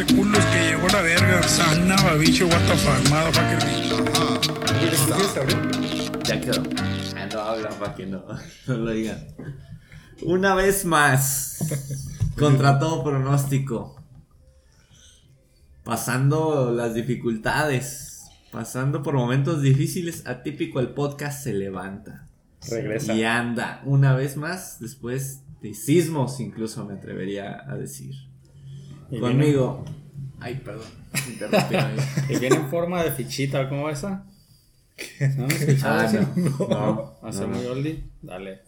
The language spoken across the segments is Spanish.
ese culo es que llegó la verga. Sana, babicho, what the fuck, motherfucker. Ya quedó. Ah, no habla para que no, no lo digan. Una vez más, contra todo pronóstico. Pasando las dificultades, pasando por momentos difíciles, atípico el podcast se levanta. Regresa. Y anda, una vez más, después de sismos, incluso me atrevería a decir. Y Conmigo. Ay, perdón. interrumpí. Y viene en forma de fichita, ¿cómo va esa? ¿No me escuchaba Ah, eso? no. No. ¿Va a ser no, muy oldie? Dale.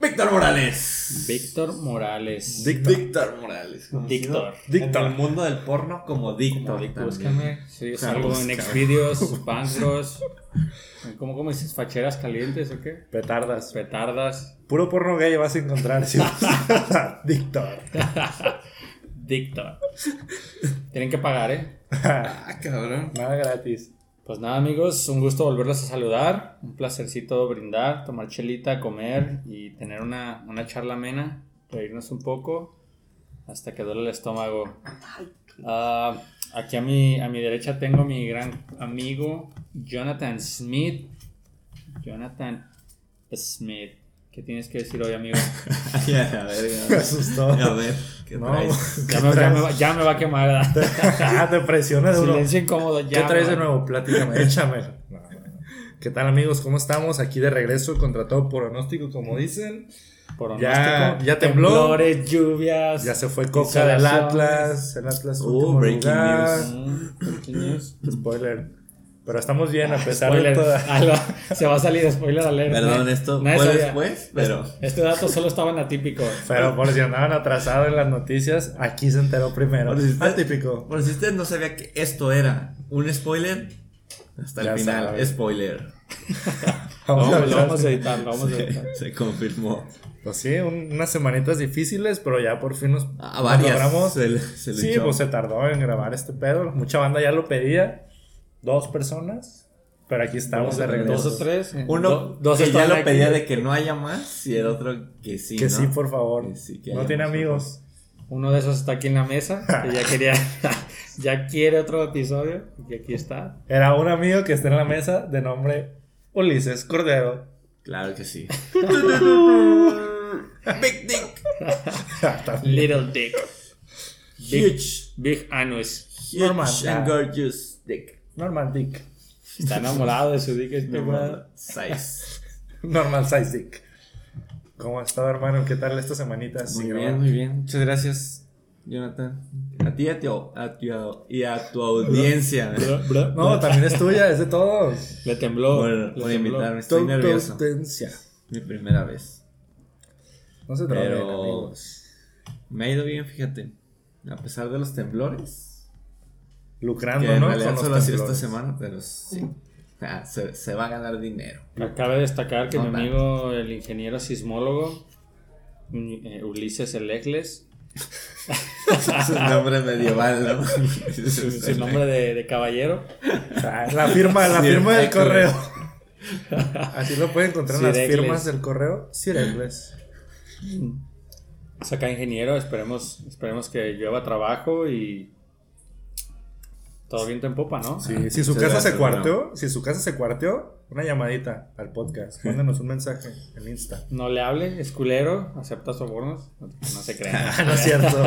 Víctor Morales. Víctor Morales. Víctor. Víctor Morales. Víctor. Víctor. En el mundo del porno como Víctor. Búscame. Sí, Ah, salgo en. Xvideos, Pancros. ¿Cómo, ¿Cómo dices? ¿Facheras calientes o qué? Petardas. Petardas. Puro porno gay vas a encontrar. Sí. Víctor. Víctor. Tienen que pagar, ¿eh? Ah, cabrón. Nada gratis. Pues nada, amigos, un gusto volverlos a saludar. Un placercito brindar, tomar chelita, comer y tener una, una charla amena, reírnos un poco hasta que duele el estómago. Ah, aquí a mi, a mi derecha tengo mi gran amigo Jonathan Smith. Jonathan Smith. ¿Qué tienes que decir hoy, amigo? Ya, a ver, ya, a Me ver. asustó. A ver, ¿qué No. traes? Ya me, ya me va, ya me va a quemar. Ah, te presiona duro. Silencio incómodo. Ya ¿Qué traes de nuevo? Platícame, échamelo. No, no, no. ¿Qué tal amigos? ¿Cómo estamos? Aquí de regreso contra todo pronóstico, como dicen. Pronóstico, Ya- ya tembló. Temblores, lluvias. Ya se fue Coca del. Atlas. El Atlas Uh, último breaking lugar. Mm, breaking news. Spoiler. Pero estamos bien a pesar Spoiler. de toda. Ah, no, se va a salir spoiler alert. Perdón, esto nadie fue sabía. después, pero. Este dato solo estaba en atípico. Pero por si andaban atrasados en las noticias, aquí se enteró primero. Por si usted- Atípico. Por si usted no sabía que esto era un spoiler, hasta Ya el final, sabe. spoiler. Vamos a vamos, lo vamos a editar, lo vamos a editar. Se, confirmó. Pues sí, un- unas semanitas difíciles, pero ya por fin nos, A nos varias. logramos. Se, le- se Sí, pues se tardó en grabar este pedo. Mucha banda ya lo pedía. Dos personas. Pero aquí estamos de regreso. Dos o tres. eh, Uno do- dos que ya lo aquí. pedía de que no haya más y el otro que sí. Que ¿no? sí, por favor. Que sí, que no tiene amigos. Uno de esos está aquí en la mesa. Que ya quería. ya quiere otro episodio. Y aquí está. Era un amigo que está en la mesa de nombre Ulises Cordero. Claro que sí. Big Dick. Little Dick. Huge. Big Anus. Huge Normal. and gorgeous dick. Normal Dick. Está enamorado de su dick este No, güey. Size. Normal Size Dick. ¿Cómo has estado, hermano? ¿Qué tal estas semanitas? Muy Sí, bien, muy bien. Muchas gracias, Jonathan. A ti y a tu, a tu- y a tu audiencia. No, también es tuya, es de todos. Le tembló. por, invitarme. Estoy nervioso. Mi primera vez. No se trata Pero- amigos. Me ha ido bien, fíjate. A pesar de los temblores. Lucrando, Que en ¿no? realidad solo ha sido esta semana, pero sí. Ah, se, se va a ganar dinero. Cabe destacar que No mi tanto. amigo, el ingeniero sismólogo, eh, Ulises Elecles, es un nombre medieval, ¿no? su, su nombre de, de caballero, La firma, la firma del correo. Así lo pueden encontrar en las firmas del correo. Sir es acá ingeniero, esperemos, esperemos que llueva trabajo y todo viento en popa, ¿no? Sí, si su casa se cuarteó, si su casa se cuarteó, una llamadita al podcast. Mándenos un mensaje en Insta. No le hable, es culero, acepta sobornos, no, se crean. Ah, no es cierto.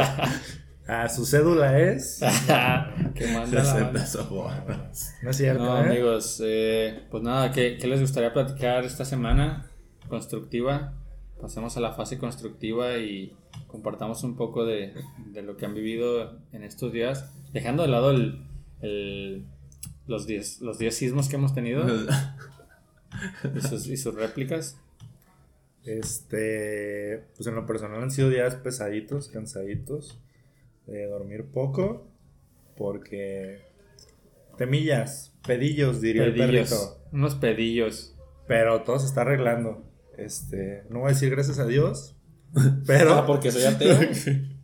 Ah, su cédula es. que Se manda la- acepta sobornos. No es cierto, No, ¿eh? amigos, eh, pues nada, ¿qué, qué les gustaría platicar esta semana? Constructiva. Pasemos a la fase constructiva y compartamos un poco de, de lo que han vivido en estos días, dejando de lado el, el- los 10 los 10 sismos que hemos tenido y sus, y sus réplicas. Este, pues en lo personal han sido días pesaditos, cansaditos, de dormir poco, porque temillas, pedillos, diría el Pedillos, perrito. unos pedillos. Pero todo se está arreglando. Este, no voy a decir gracias a Dios, pero, Ah, porque soy ateo.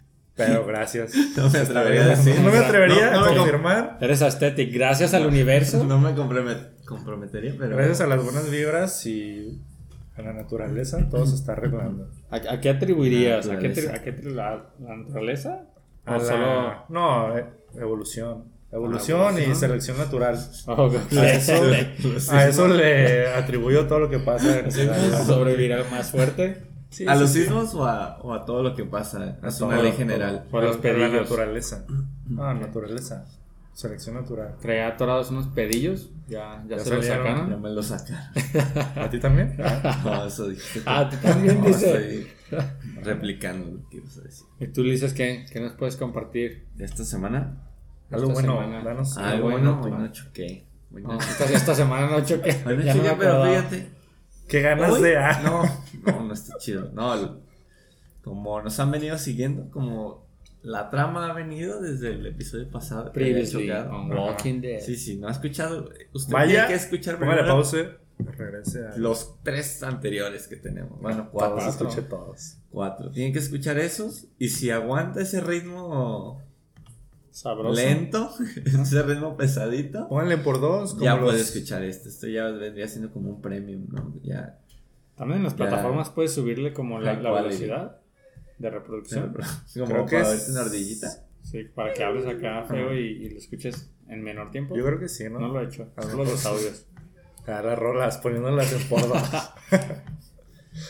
pero gracias. No me atrevería a decir. No me atrevería No, no a confirmar. Eres aesthetic, gracias al universo. No me compromet- comprometería, pero. Gracias a las buenas vibras y a la naturaleza, todo se está arreglando. ¿A, a qué atribuirías? ¿A qué, a qué la, la naturaleza? A O la- solo- No, eh, evolución. Evolución, evolución. y selección natural. Oh, A eso, a eso le atribuyo todo lo que pasa. en la- sobrevivir al más fuerte. Sí, ¿A sí, los sí. sismos o a, o a todo lo que pasa? A Es todo, una ley todo. general. Por los A la pedillos. naturaleza. Ah, naturaleza. Selección natural. Traía atorados unos pedillos. Ya, ya, Ya se los salieron, Ya sacaron. me lo sacaron. ¿A ti también? Ah, No, eso dijiste. Ah, tú también No, dices. estoy replicando lo que ibas a decir. Y tú, Ulises, ¿qué? ¿Qué nos puedes compartir? ¿De esta semana? Algo Esta bueno, semana. danos Ah, algo bueno, bueno. hoy no choqué. Hoy no No, choqué. esta, esta semana no choqué. Hoy no Ya no choqué, me pero acordaba. fíjate. ¿Qué ganas Hoy- de.? Ah, No, no, no está chido. No, como nos han venido siguiendo, como la trama ha venido desde el episodio pasado. Previously on Ajá. Walking Dead. Sí, sí, no ha escuchado. Usted Vaya, tiene que escuchar primero pause. Regrese a. los tres anteriores que tenemos. Bueno, Todos, cuatro. escuche todos. Cuatro. Tienen que escuchar esos. Y si aguanta ese ritmo Sabroso. lento, ese ritmo pesadito, Pónganle por dos. Como ya los- puede escuchar esto. Esto ya vendría siendo como un premium, ¿no? Ya. También en las Ya. plataformas puedes subirle como la, la velocidad de reproducción. Como Creo que para es- verte una ardillita. Sí, para que hables acá feo y, y lo escuches en menor tiempo. Yo creo que sí, ¿no? No lo he hecho. A lo Solo los sí. audios. Rolas, poniéndolas en por dos.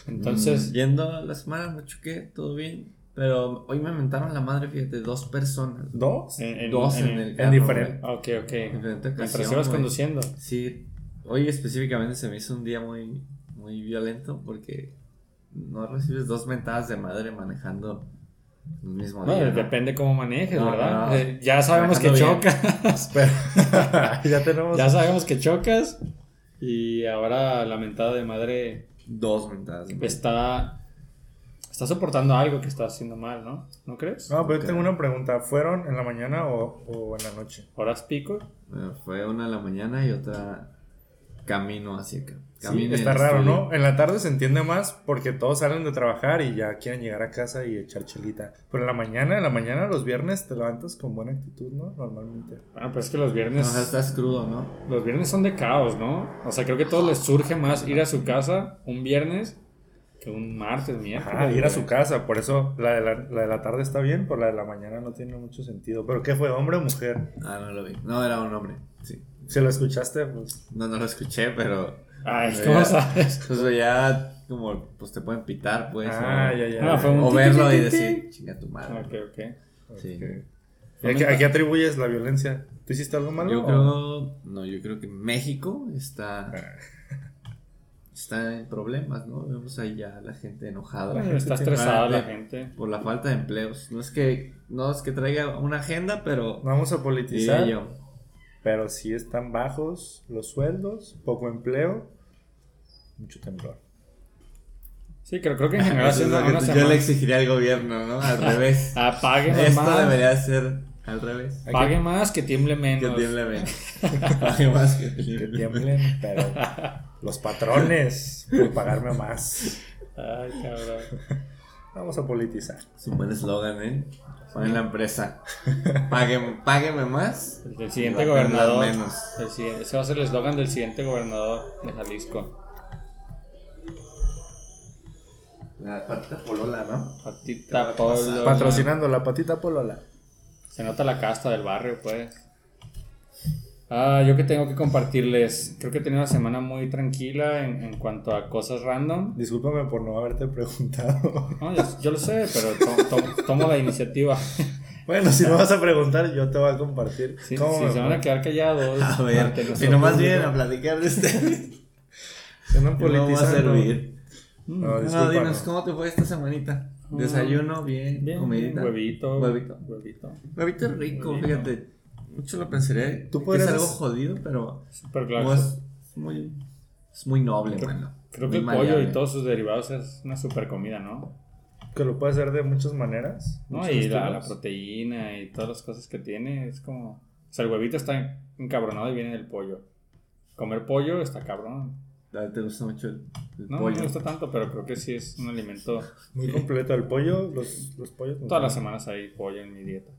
Entonces, Mm, Yendo la semana, no choqué, todo bien. Pero hoy me mentaron la madre, fíjate, dos personas. ¿Dos? en, en- dos en, en- el en carro. diferente- güey. Ok, ok. diferente Mientras ocasión, conduciendo. Sí, hoy específicamente se me hizo un día muy, muy violento porque no recibes dos mentadas de madre manejando el mismo Bueno, día. ¿no? depende cómo manejes, No, ¿verdad? no. Eh, ya sabemos que bien. chocas. Pero ya tenemos. ya sabemos que chocas. Y ahora la mentada de madre Dos mentadas de madre. está. Está soportando algo que está haciendo mal, ¿no? ¿No crees? No, pero yo tengo una pregunta. ¿Fueron en la mañana o, o en la noche? Horas pico. Bueno, fue una en la mañana y otra camino hacia acá. Sí, Camino está raro, ¿no? En la tarde se entiende más porque todos salen de trabajar y ya quieren llegar a casa y echar chelita. Pero en la mañana, en la mañana, los viernes te levantas con buena actitud, ¿no? Normalmente. Bueno, pues es que los No, viernes. o sea, estás crudo, ¿no? Los viernes son de caos, ¿no? O sea, creo que a todos les surge más ir a su casa un viernes que un martes, miércoles. Ajá, ir a su casa. Por eso la de la, la de la tarde está bien, pero la de la mañana no tiene mucho sentido. ¿Pero qué fue, hombre o mujer? Ah, no lo vi. No, era un hombre. Sí. Si lo escuchaste, pues. No, no lo escuché, pero. Ay, Ya. ¿cómo sabes? Pues ya, como, pues te pueden pitar, pues. Ah, o, ya, ya. Ah, fue un o verlo y decir, chinga tu madre. Ok, ok. Sí. Ok. ¿Y a qué, a qué atribuyes la violencia? ¿Tú hiciste algo malo? Yo o- creo, no, yo creo que México está, Ah. Está en problemas, ¿no? Vemos ahí ya la gente enojada. Bueno, está estresada la gente. Por la falta de empleos. No es que, no es que traiga una agenda, pero vamos a politizar, yo. pero sí están bajos los sueldos, poco empleo, mucho temblor. Sí, creo, creo que en general yo le exigiría al gobierno, ¿no? Al revés. Apaguen Esto más. debería ser al revés. Pague más que tiemble Que menos. tiemble menos. Pague más que Que tiemble. tiemblen, pero los patrones por pagarme más. Ay, cabrón. Vamos a politizar. Es un buen eslogan, ¿eh? Ponen la empresa. Págueme, págueme más. El siguiente gobernador. menos. el siguiente- ese va a ser el eslogan del siguiente gobernador de Jalisco. La patita polola, ¿no? Patita ¿Qué va a pasar? Polo. Patrocinando la patita polola. Se nota la casta del barrio, pues. Ah, yo que tengo que compartirles. Creo que he tenido una semana muy tranquila en, en cuanto a cosas random. Discúlpame por no haberte preguntado. No, yo, yo lo sé, pero to- to- tomo la iniciativa. Bueno, si no vas a preguntar, yo te voy a compartir. Si, ¿Cómo si se van a quedar callados. A ver, ante si nuestro nomás público. vienen a platicar de este. Se andan no va a servir. No, No, disculpa, dinos, no. ¿cómo te fue esta semanita? Desayuno, bien, Bien, comidita. huevito. Huevito. Huevito. Huevito rico, Huevito. fíjate. Mucho lo pensaré. Tú podrías- Es algo jodido, pero Super claro. es muy, es muy noble, mano. Creo Muy que el pollo y todos sus derivados es una super comida, ¿no? Que lo puedes hacer de muchas maneras. ¿No? Y la, la proteína y todas las cosas que tiene es como... O sea, el huevito está encabronado y viene del pollo. Comer pollo está cabrón. A ti ¿Te gusta mucho el, el No, no me gusta tanto, pero creo que sí es un alimento... Muy completo. El pollo, los, los pollos. Todas las semanas hay pollo en mi dieta.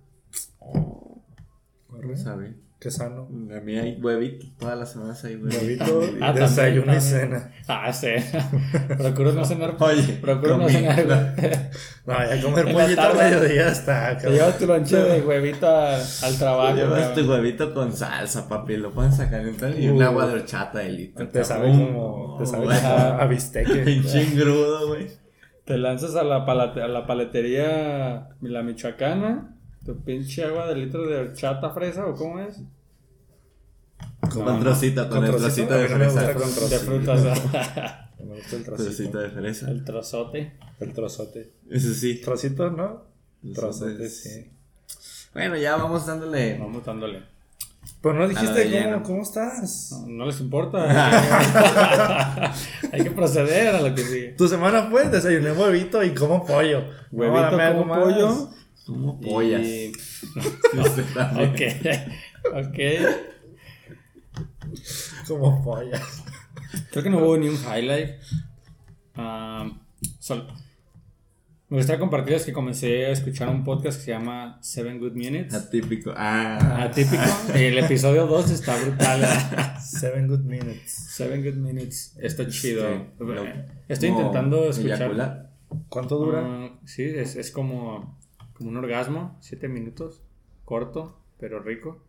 Corre. ¿Sabe? Qué sano. A mí hay huevito. Todas las semanas hay huevito. Huevito, Ah, desayuno también, y cena. Ah, sí. Procuro no cenar. Oye, procuro no cenar. güey. No, ya comer al tarde. mediodía está. Te llevas tu lonche de huevito al, al trabajo. Llevas cabrón. tu huevito con salsa, papi. Lo pones a calentar y un Uh. agua de horchata de litro. Te sabe como. Te sabe como a bisteque. Pinche engrudo, güey. Te lanzas a la, palate- a la paletería La Michoacana. Tu pinche agua de litro de horchata fresa o cómo es? Con- Con trocito, con, ¿Con el trocito? trocito de no fresa. gusta con de frutas. Me gusta el Trocito trocito. de fresa. el trozote. El trozote. Eso sí. Trocito, ¿no? Trozote, sí. Bueno, ya vamos dándole. Vamos dándole. Pero no dijiste cómo, lleno. cómo estás. No, no les importa. Hay que proceder a lo que sigue. Tu semana fue desayuné huevito y como pollo. Huevito No, como más. Como pollas. Y-. Ok. Ok. Como pollas. Creo que no hubo ni un highlight. Ah, sol- Me gustaría compartirles que comencé a escuchar un podcast que se llama Seven Good Minutes. Atípico. Ah. Atípico. El episodio 2 está brutal. Seven good minutes. Seven Good Minutes. Está chido. Sí, lo- Estoy intentando escuchar. eyacular. ¿Cuánto dura? Ah, sí, es, es como, como un orgasmo. Siete minutos. Corto, pero rico.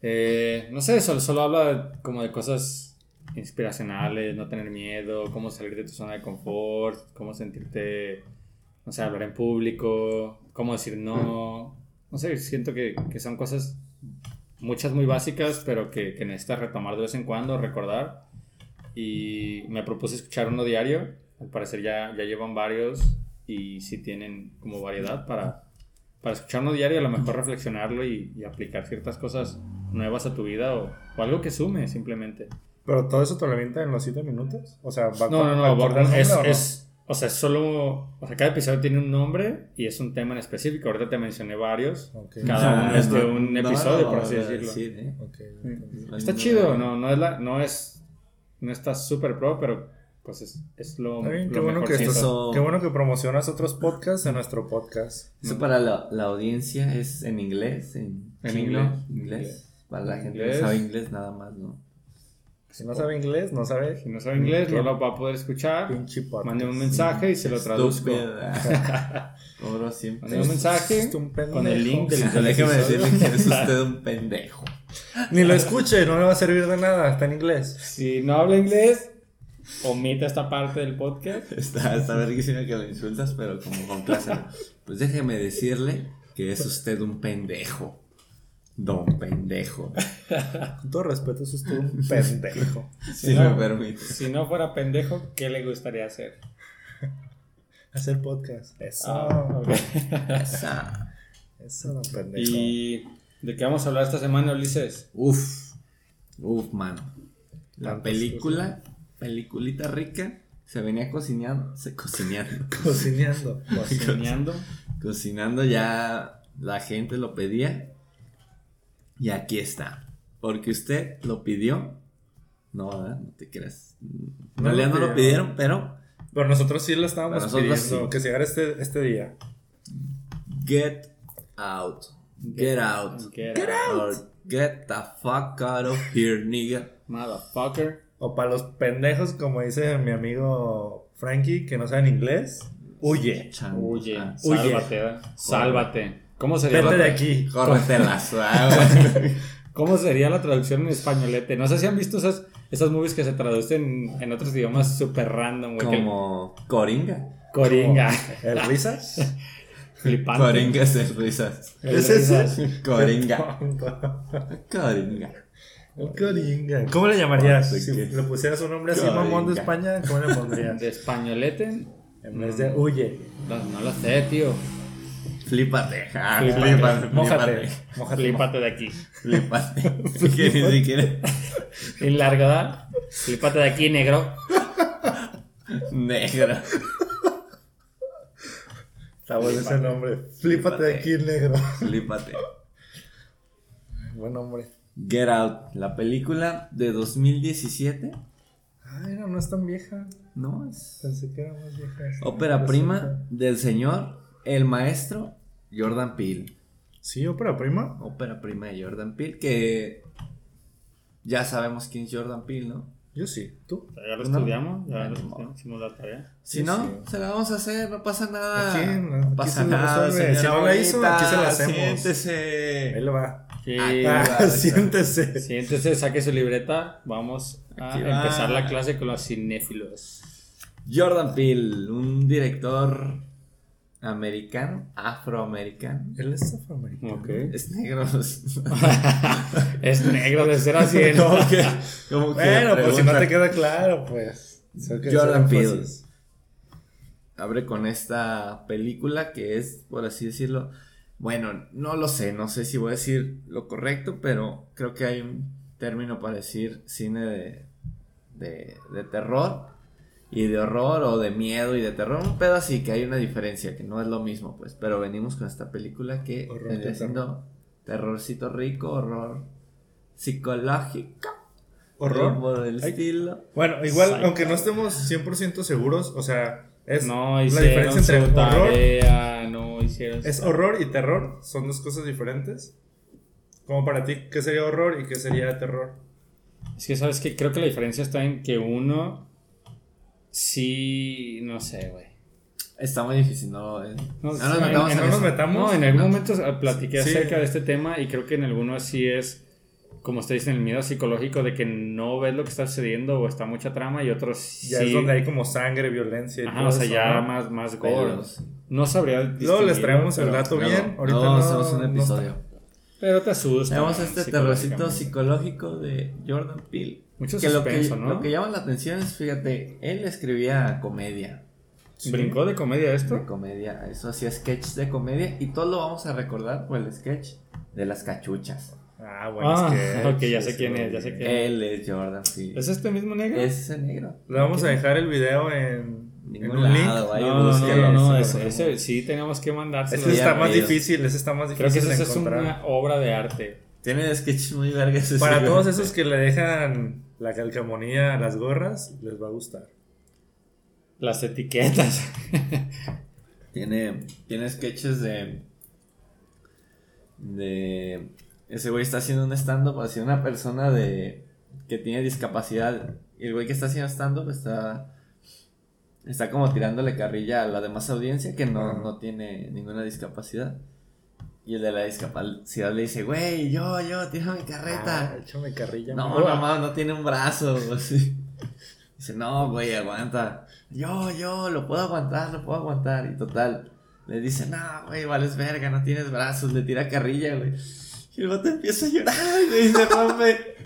Eh, no sé, solo, solo habla como de cosas inspiracionales, no tener miedo, cómo salir de tu zona de confort, cómo sentirte, no sé, hablar en público, cómo decir no. No sé, siento que, que son cosas, muchas muy básicas, pero que, que necesitas retomar de vez en cuando, recordar. Y me propuse escuchar uno diario. Al parecer ya, ya llevan varios y sí tienen como variedad para, para escuchar uno diario, a lo mejor reflexionarlo y, y aplicar ciertas cosas nuevas a tu vida o, o algo que sume simplemente. ¿Pero todo eso te lo avienta en los siete minutos? O sea, va No, con- no, no, al nombre es, o no? es- o sea, es solo, o sea, cada episodio tiene un nombre y es un tema en específico. Ahorita te mencioné varios. Ok. Cada uno es de un No, episodio, no, por así no, decirlo. sí, ¿eh? Ok. Está chido, no, no es la, no es, no está súper pro, pero pues es, es lo, lo qué bueno, que qué bueno que promocionas otros podcasts en nuestro podcast. Eso para la, la audiencia es en inglés, en, En chino, inglés. inglés. Para la gente Inglés. que sabe inglés nada más, ¿no? Si no sabe inglés, no sabe. Si no sabe inglés, no lo va a poder escuchar. Pinche podcast. Mande un mensaje y se lo traduzco. Mande un mensaje con el link del, episodio. decirle que es usted un pendejo. Ni lo escuche, no le va a servir de nada. Está en inglés. Si no habla inglés, omite esta parte del podcast. Está, está verguísima que lo insultas, pero como con clase. Pues déjeme decirle que es usted un pendejo. Don pendejo. Con todo respeto, eso es todo un pendejo. Si no. me permite. Si no fuera pendejo, ¿qué le gustaría hacer? Hacer podcast. Eso. Ah. Esa. Eso, don pendejo. ¿Y de qué vamos a hablar esta semana, Ulises? Uf. Uf, mano. La película, peliculita rica, se venía cocinando. Se cocinando. Cocineando. Cocineando. Cocinando ya la gente lo pedía. Y aquí está. Porque usted lo pidió. No, ¿verdad? No te creas. En No realidad lo no lo pidieron, pero Pero nosotros sí lo estábamos nosotros pidiendo. sí. Que llegara este, este día. get out. Get out. Get Or get the fuck out of here, nigga. Motherfucker. O para los pendejos, como dice mi amigo Frankie, que no saben inglés. Huye. Chan- Huye. ah, Huye. Sálvate. Sálvate. ¿Cómo sería, Vete la, de aquí. Córrete la suave. ¿Cómo sería la traducción en españolete? No sé si han visto esas, esas movies que se traducen en otros idiomas súper random, güey. que- Como Coringa. Coringa. ¿El risas? Flipante. Coringa es el risas. El risas. Coringa. Coringa. El Coringa. ¿Cómo le llamarías? ¿De Si le pusieras un nombre así Coringa. mamón de España, ¿cómo le pondrías? De españolete. En vez de huye. No, no lo sé, tío. Flípate. Ah, Flípate. flípate. Mójate. Flipate de aquí. Flípate. Que ni siquiera. Y largo, ¿verdad? Flipate de aquí, negro. Negro. Está bueno ese nombre. Flípate de aquí, negro. Flípate. Buen nombre. Get Out, la película de 2017. Ay, no, no es tan vieja. No, es Pensé que era más vieja. ópera prima del señor, el maestro Jordan Peele. Sí, ópera prima. ópera prima de Jordan Peele, que ya sabemos quién es Jordan Peele, ¿no? Yo sí. ¿Tú? Ya lo No. estudiamos, ya lo no. estudiamos, hicimos la tarea. Si Sí, no, sí. se la vamos a hacer, no pasa nada. Aquí, no, no aquí pasa se nada. Si señora no la hizo, aquí se la hacemos. Ahí Siéntese. le va. Aquí Ah, siéntese. siéntese, saque su libreta. Vamos a Aquí va. empezar la clase con los cinéfilos. Jordan Peele, un director americano, afroamericano. Él es afroamericano. Ok. Es negro. es negro de ser así. que, como que Bueno, pues si no te queda claro, pues. Jordan Peele. abre con esta película que es, por así decirlo, bueno, no lo sé, no sé si voy a decir lo correcto, pero creo que hay un término para decir cine de, de, de terror y de horror o de miedo y de terror, un pedo así que hay una diferencia, que no es lo mismo, pues, pero venimos con esta película que de siendo terrorcito rico, horror psicológico, Horror. del Ay. estilo. Bueno, igual, Psycho. aunque no estemos 100% seguros, o sea, es No la hicieron diferencia entre su horror, tarea, no hicieron es tarea. horror y terror, son dos cosas diferentes. Como para ti, ¿qué sería horror y qué sería terror? Es que, ¿sabes que Creo que la diferencia está en que uno sí, no sé, güey. Está muy difícil, ¿no? Eh, No, no sí, nos en- metamos en- en no nos metamos. No, en algún No. momento platiqué Sí. acerca de este tema y creo que en algunos sí es, como usted dice, el miedo psicológico de que no ves lo que está sucediendo o está mucha trama y otros sí. Ya es donde hay como sangre, violencia y Ajá, todo o sea, eso, ya ¿no? más, más gore. Pelos. No sabría Luego les traemos el pero- dato Luego, bien. Ahorita no, hacemos un no episodio. Pero te asusta. Tenemos este terrorcito psicológico de Jordan Peele. Mucho que lo que, suspenso, ¿no? lo que llama la atención es, fíjate, él escribía comedia. ¿Brincó de comedia De esto? comedia, eso hacía sketches de comedia. Y todos lo vamos a recordar por el sketch de las cachuchas. Ah, bueno, Ah, es que. ok, ya sé sí, quién sí, es, ya sé sí. quién Él es Jordan Peele. ¿Es este mismo negro? Es ese negro. Le vamos a dejar el video en, un link. lado, no, no, no, no, sí, ese, sí tenemos que mandárselo. Ese está más difícil, ese está más Creo que difícil ese de es una obra de arte. Tiene sketches muy ese Para todos esos que le dejan la calcamonía a las gorras, les va a gustar. Las etiquetas. Tiene, tiene sketches de. De. Ese güey está haciendo un stand-up hacia una persona de. que tiene discapacidad. Y el güey que está haciendo stand-up está. Está como tirándole carrilla a la demás audiencia que no, no tiene ninguna discapacidad. Y el de la discapacidad le dice, güey, yo, yo, tira mi carreta. Ah, échame carrilla. No, mamá. no, tiene un brazo. así. Dice, no, güey, aguanta. Yo, yo, lo puedo aguantar, lo puedo aguantar. Y total, le dice, no, güey, vales verga, no tienes brazos. Le tira carrilla, güey. Y el vato empieza a llorar, güey, y se rompe.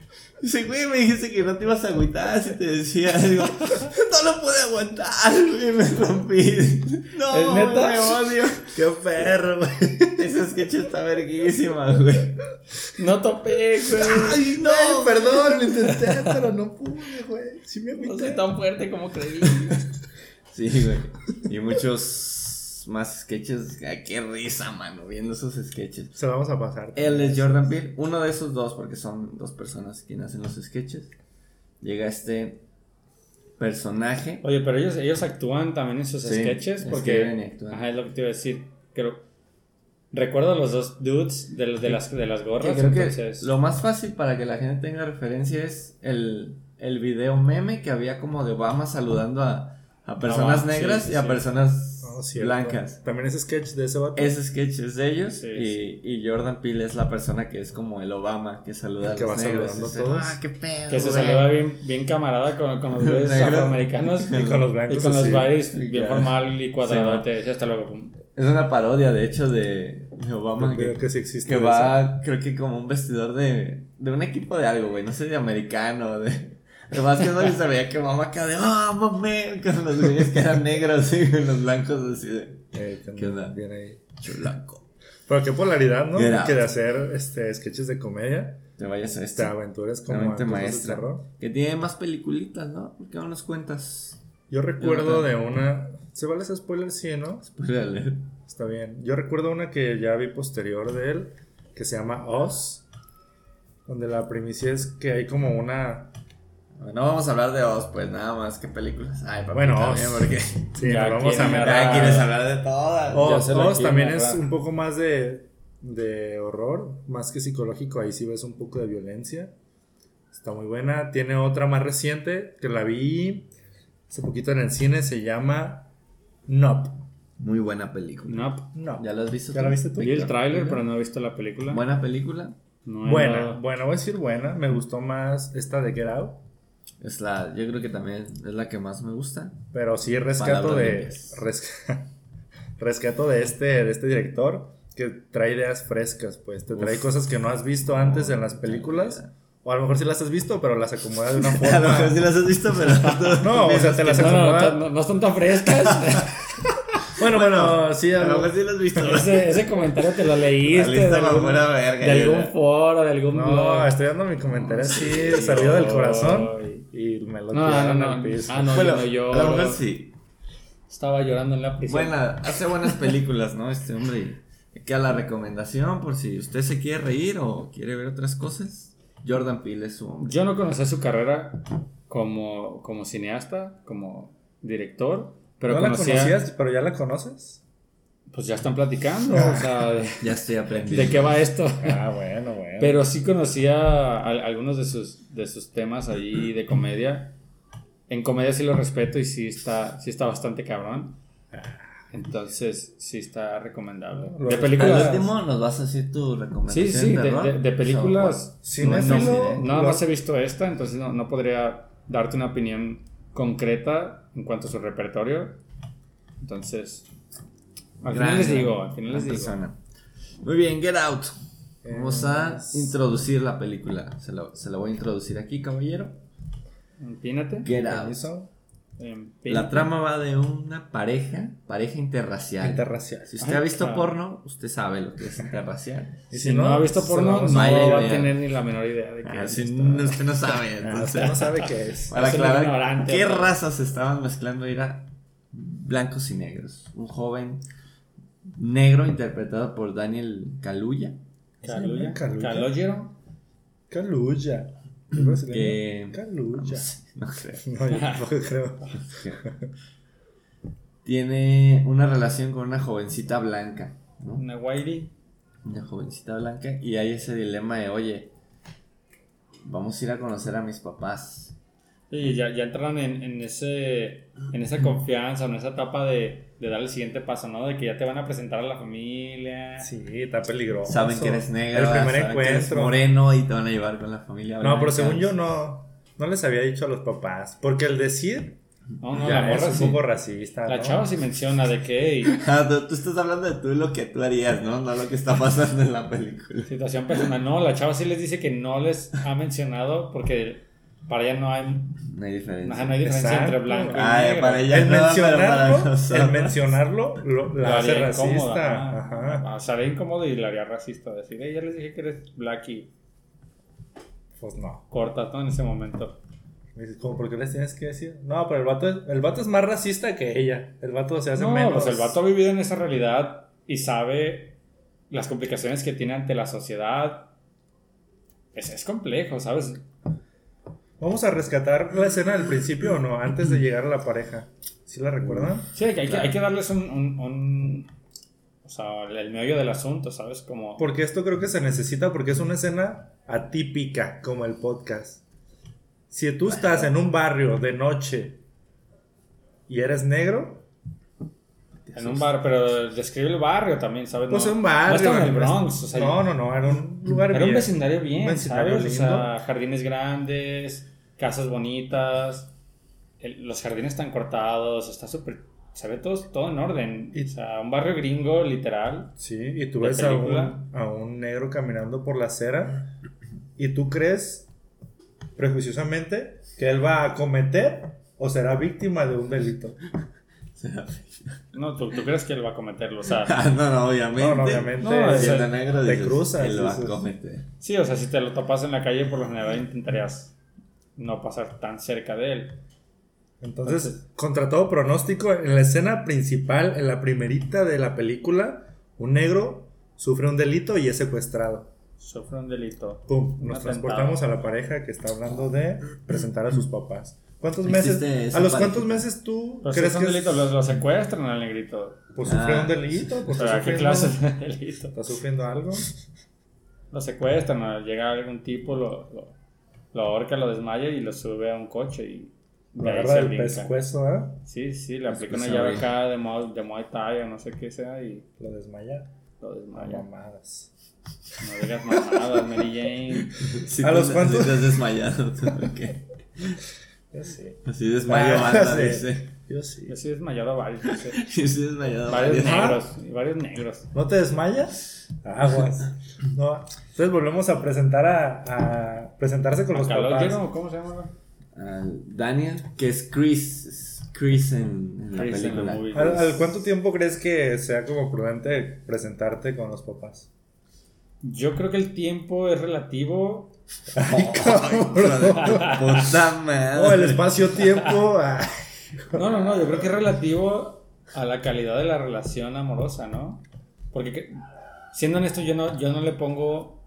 Dice, güey, me dijiste que no te ibas a agüitar si te decía. Digo, no lo pude aguantar, güey, me rompí. No, me odio. Qué perro, güey. Ese sketch está verguísima, güey. No topé, güey. Ay, no, perdón, lo intenté, pero no pude, güey. Sí me No soy agüité. tan fuerte como creí. Sí, güey. Y muchos más sketches. Ah, qué risa, mano, viendo esos sketches. Se vamos a pasar. Él es Jordan Peele, uno de esos dos, porque son dos personas quienes hacen los sketches. Llega este personaje. Oye, pero ellos, ellos actúan también en sus Sí, sketches porque... actúan. Ajá, es lo que te iba a decir. Creo... Recuerdo a los dos dudes de, de, las, de las Que gorras, creo que entonces... lo más fácil para que la gente tenga referencia es el, el video meme que había como de Obama saludando a, a personas sí, negras sí, y a sí. personas No, cierto. blancas. También ese sketch de ese vato. Ese sketch es de ellos Sí, y, y Jordan Peele es la persona que es como el Obama que saluda a Que los va negros. saludando a Dice, todos. Ah, qué pedo. Que se güey". saluda bien, bien camarada con, con los güeyes Negro. afroamericanos Y con los blancos y con los bares bien formal y cuadradote. hasta luego. Es una parodia, de hecho, de, Obama Creo que, que sí existe. que de va, creo que como un vestidor de, de un equipo de algo, güey. No sé, de americano, de, de básquetbol. y se veía que Obama acá de, ah, mame, con los güeyes que eran negros y con los blancos así de. Eh, ¿Qué onda? Bien ahí. chulaco. Pero qué polaridad, ¿no? Que de hacer este, sketches de comedia, Te vayas a te este. aventuras como a maestra. Que tiene más peliculitas, ¿no? Porque aún nos cuentas. Yo recuerdo de no una. ¿Se vale ese spoiler? Sí, ¿no? Spoiler. Está bien. Yo recuerdo una que ya vi posterior de él, que se llama Oz, donde la primicia es que hay como una... No vamos a hablar de Oz, pues nada más que películas. Ay, papá, Bueno, también, Oz. porque Sí, Ya vamos a meter. ya quieres hablar de todas. Oz, también es un poco más de de horror, más que psicológico, ahí sí ves un poco de violencia. Está muy buena. Tiene otra más reciente que la vi hace poquito en el cine, se llama Nope. Muy buena película. No, No. ¿Ya la has visto? ¿Ya tú? la viste tú? vi el tráiler, pero no he visto la película. Buena película. No Buena, bueno, voy a decir buena. Me gustó más esta de Get Out. Es la, yo creo que también es la que más me gusta. Pero sí rescato de. resca- rescato de este, de este director que trae ideas frescas, pues. Te trae Uf. cosas que no has visto antes en las películas. O a lo mejor sí las has visto, pero las acomoda de una A lo mejor forma. sí las has visto, pero No, o sea, te las No, no, acomoda. no, no, no están tan frescas. Bueno, bueno, sí, a lo lo- mejor sí las has visto. ese, ese comentario te lo leíste La lista de algún, verga, de algún foro, de algún No, blog. estoy dando mi comentario así, salido del corazón. Y me lo No, tiraron no, no. al piso. Ah, no, bueno, yo no a lo mejor sí. Estaba llorando en la prisión. Buena, hace buenas películas, ¿no? Este hombre. Y Queda la recomendación por si usted se quiere reír o quiere ver otras cosas. Jordan Peele es su hombre. Yo no conocía su carrera como, como cineasta, como director, pero ¿No la conocía, conocías, pero ya la conoces? pues ya están platicando, o sea, Ya estoy aprendiendo. de qué va esto. Ah, bueno, bueno. Pero sí conocía al- algunos de sus, de sus temas ahí de comedia. En comedia sí lo respeto y sí está, sí está bastante cabrón. Entonces sí está recomendable. Lo De respeto. Al películas... último nos vas a decir tu recomendación. Sí, sí, de, de- de películas... Sí, no, cinéfilo, no, nada lo- más he visto esta, entonces no, no podría darte una opinión concreta en cuanto a su repertorio. Entonces, al final Gran- les digo, al final les digo. persona. Muy bien, Get Out. Vamos a introducir la película. Se la, se la voy a introducir aquí, caballero. Empínate. Get Out. Permiso. La trama va de una pareja, pareja interracial. Interracial. Si usted Ay, ha visto porno, usted sabe lo que es interracial. Y Si no ha visto porno, no va a tener ni la menor idea de qué Ah, es si no, usted no sabe. Ah, Entonces, usted no sabe qué es. para Es aclarar qué razas se estaban mezclando era blancos y negros. Un joven negro interpretado por Daniel Kaluuya. Caluya. Caluya. Calogero. Caluya. ¿Qué brasileño? Que- Caluya. No creo. No, yo tampoco creo. Tiene una relación con una jovencita blanca, ¿no? Una Whitey. Una jovencita blanca y hay ese dilema de, oye, vamos a ir a conocer a mis papás. Y ya, ya entraron en, en ese, en esa confianza, en esa etapa de, de dar el siguiente paso, ¿no? De que ya te van a presentar a la familia. Sí, está peligroso. Saben que eres negro, El primer saben que eres encuentro. moreno y te van a llevar con la familia No, pero blanca. según yo no. No les había dicho a los papás. Porque el decir No, no, ya la es morra un sí. poco racista. La ¿no? chava sí menciona de que hey, Ah, tú, tú estás hablando de tú y lo que tú harías, ¿no? No lo que está pasando en la película. situación personal. No, la chava sí les dice que no les ha mencionado porque para ella no hay, No hay diferencia. ajá, no hay diferencia Exacto. entre blanco y Ay, negro. para ella El no, para mencionarlo, nosotros. el mencionarlo lo, Lo la hace haría incómodo, racista. ajá. Ajá. O sea, haría incómodo y la haría racista. Decir, hey, ya les dije que eres black y Pues no. cortas, ¿no? En ese momento. Me dices, ¿cómo por qué les tienes que decir? No, pero el vato, es, el vato es más racista que ella. El vato se hace No, menos. pues el vato ha vivido en esa realidad y sabe las complicaciones que tiene ante la sociedad. Es, es complejo, ¿sabes? Vamos a rescatar la escena del principio o no, antes de llegar a la pareja. ¿Sí la recuerdan? Sí, hay, que- hay que, Claro. hay que darles un, un- un- O sea, el meollo del asunto, ¿sabes? Como... Porque esto creo que se necesita porque es una escena atípica como el podcast. Si tú estás en un barrio de noche y eres negro, En un bar, pero describe el barrio también, ¿sabes? pues no, un barrio. No estaba en el no- Bronx, o sea, no, no, no, era un lugar era un vecindario bien, Un vecindario ¿sabes? O lindo. sea, jardines grandes, casas bonitas, el- los jardines están cortados, está súper... Se ve todo, todo en orden. Y- o sea, un barrio gringo, literal. Sí, y tú ves a un, a un negro caminando por la acera y tú crees prejuiciosamente que él va a cometer o será víctima de un delito. No, ¿tú, tú crees que él va a cometerlo, o sea... Ah, no, no, obviamente. No, no, obviamente. No, es- Siendo negro, te dices, cruzas, Él lo va a cometer. Sí, o sea, si te lo topas en la calle, por lo general intentarías no pasar tan cerca de él. Entonces, Entonces- contra todo pronóstico, en la escena principal, en la primerita de la película, un negro sufre un delito y es secuestrado. Sufre un delito. Pum, Un nos atentado. transportamos a la pareja que está hablando de presentar a sus papás. ¿Cuántos meses? ¿A los cuántos parejita. meses tú si crees es un que delito, es- lo, secuestran al negrito. pues sufre Ah, un delito? Pues está ¿a qué sufriendo, clase de delito? ¿Está sufriendo algo? Lo secuestran, llega algún tipo, lo, lo, lo ahorca, lo desmaya y lo sube a un coche y Lo agarra del pescuezo, ¿eh? Sí, sí, le aplica una llave acá de, Muay- de Muay Thai o no sé qué sea y Lo desmaya. lo A desmaya. mamadas. No digas mamadas, Mary Jane. Sí ¿A los cuántos? sí te has desmayado. tú, ¿por qué? Yo sí. Así desmayo Ah, banda, sí. dice. Yo sí. Yo sí desmayado a varios. no. Sí, desmayado Varios varios. negros. y varios negros. ¿No te desmayas? Aguas. No. Entonces volvemos a presentar a, a presentarse con los Calogero, papás. ¿Cómo se llama? Al Daniel, que es Chris. es Chris en, en la Chris en la película. movie. ¿Al, al cuánto tiempo crees que sea como prudente presentarte con los papás? Yo creo que el tiempo es relativo. Madre. Oh, el espacio-tiempo. No, no, no, yo creo que es relativo a la calidad de la relación amorosa, ¿no? Porque, que- siendo honesto, yo no, yo no le pongo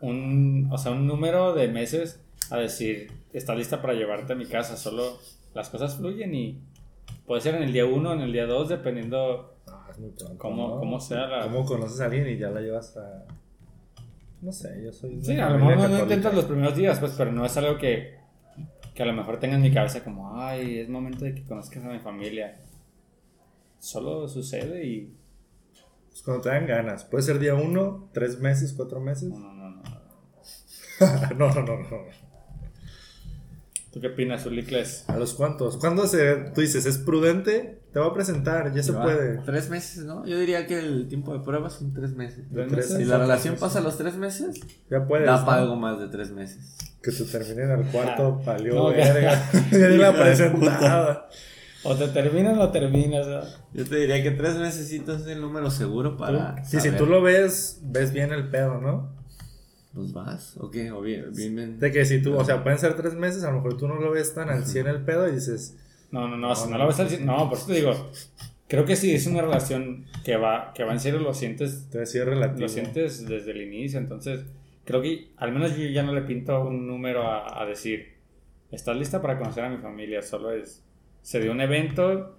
un, o sea, un número de meses a decir, está lista para llevarte a mi casa, solo las cosas fluyen y puede ser en el día uno, en el día dos, dependiendo No, es muy pronto, cómo, ¿no? cómo sea la... ¿Cómo conoces a alguien y ya la llevas a.? No sé, yo soy. Sí, a lo mejor no, intentas los primeros días, pues, pero no es algo que, que a lo mejor tenga en mi cabeza como, ay, es momento de que conozcas a mi familia. Solo sucede y... Pues cuando te dan ganas. Puede ser día uno, tres meses, cuatro meses. No, no, no, no. no, no, no, no. ¿Tú qué opinas, Ulicles? ¿A los cuántos? ¿Cuándo se, tú dices, es prudente? Te va a presentar, ya se Va, puede. Tres meses, ¿no? Yo diría que el tiempo de prueba son tres meses. De ¿Tres meses? Si la relación pasa a los tres meses, Ya puedes. da algo más de tres meses. Que te terminen al cuarto, Ah, palió no, que- verga. Ya ni la presentada. O te terminas o terminas. ¿no? Yo te diría que tres mesecitos es el número seguro para. Sí, si tú lo ves, ves bien el pedo, ¿no? Pues vas, ¿o qué? O bien, bien, bien. De que si tú, o sea, pueden ser tres meses, a lo mejor tú no lo ves tan al 100 el pedo y dices, No, no, no, No, si no, no lo ves al cien- No, por eso te digo. Creo que si es una relación que va, que va en serio, lo sientes, te decía relativo. lo sientes desde el inicio. Entonces, creo que al menos yo ya no le pinto un número a, a decir, ¿estás lista para conocer a mi familia? Solo es, se dio un evento,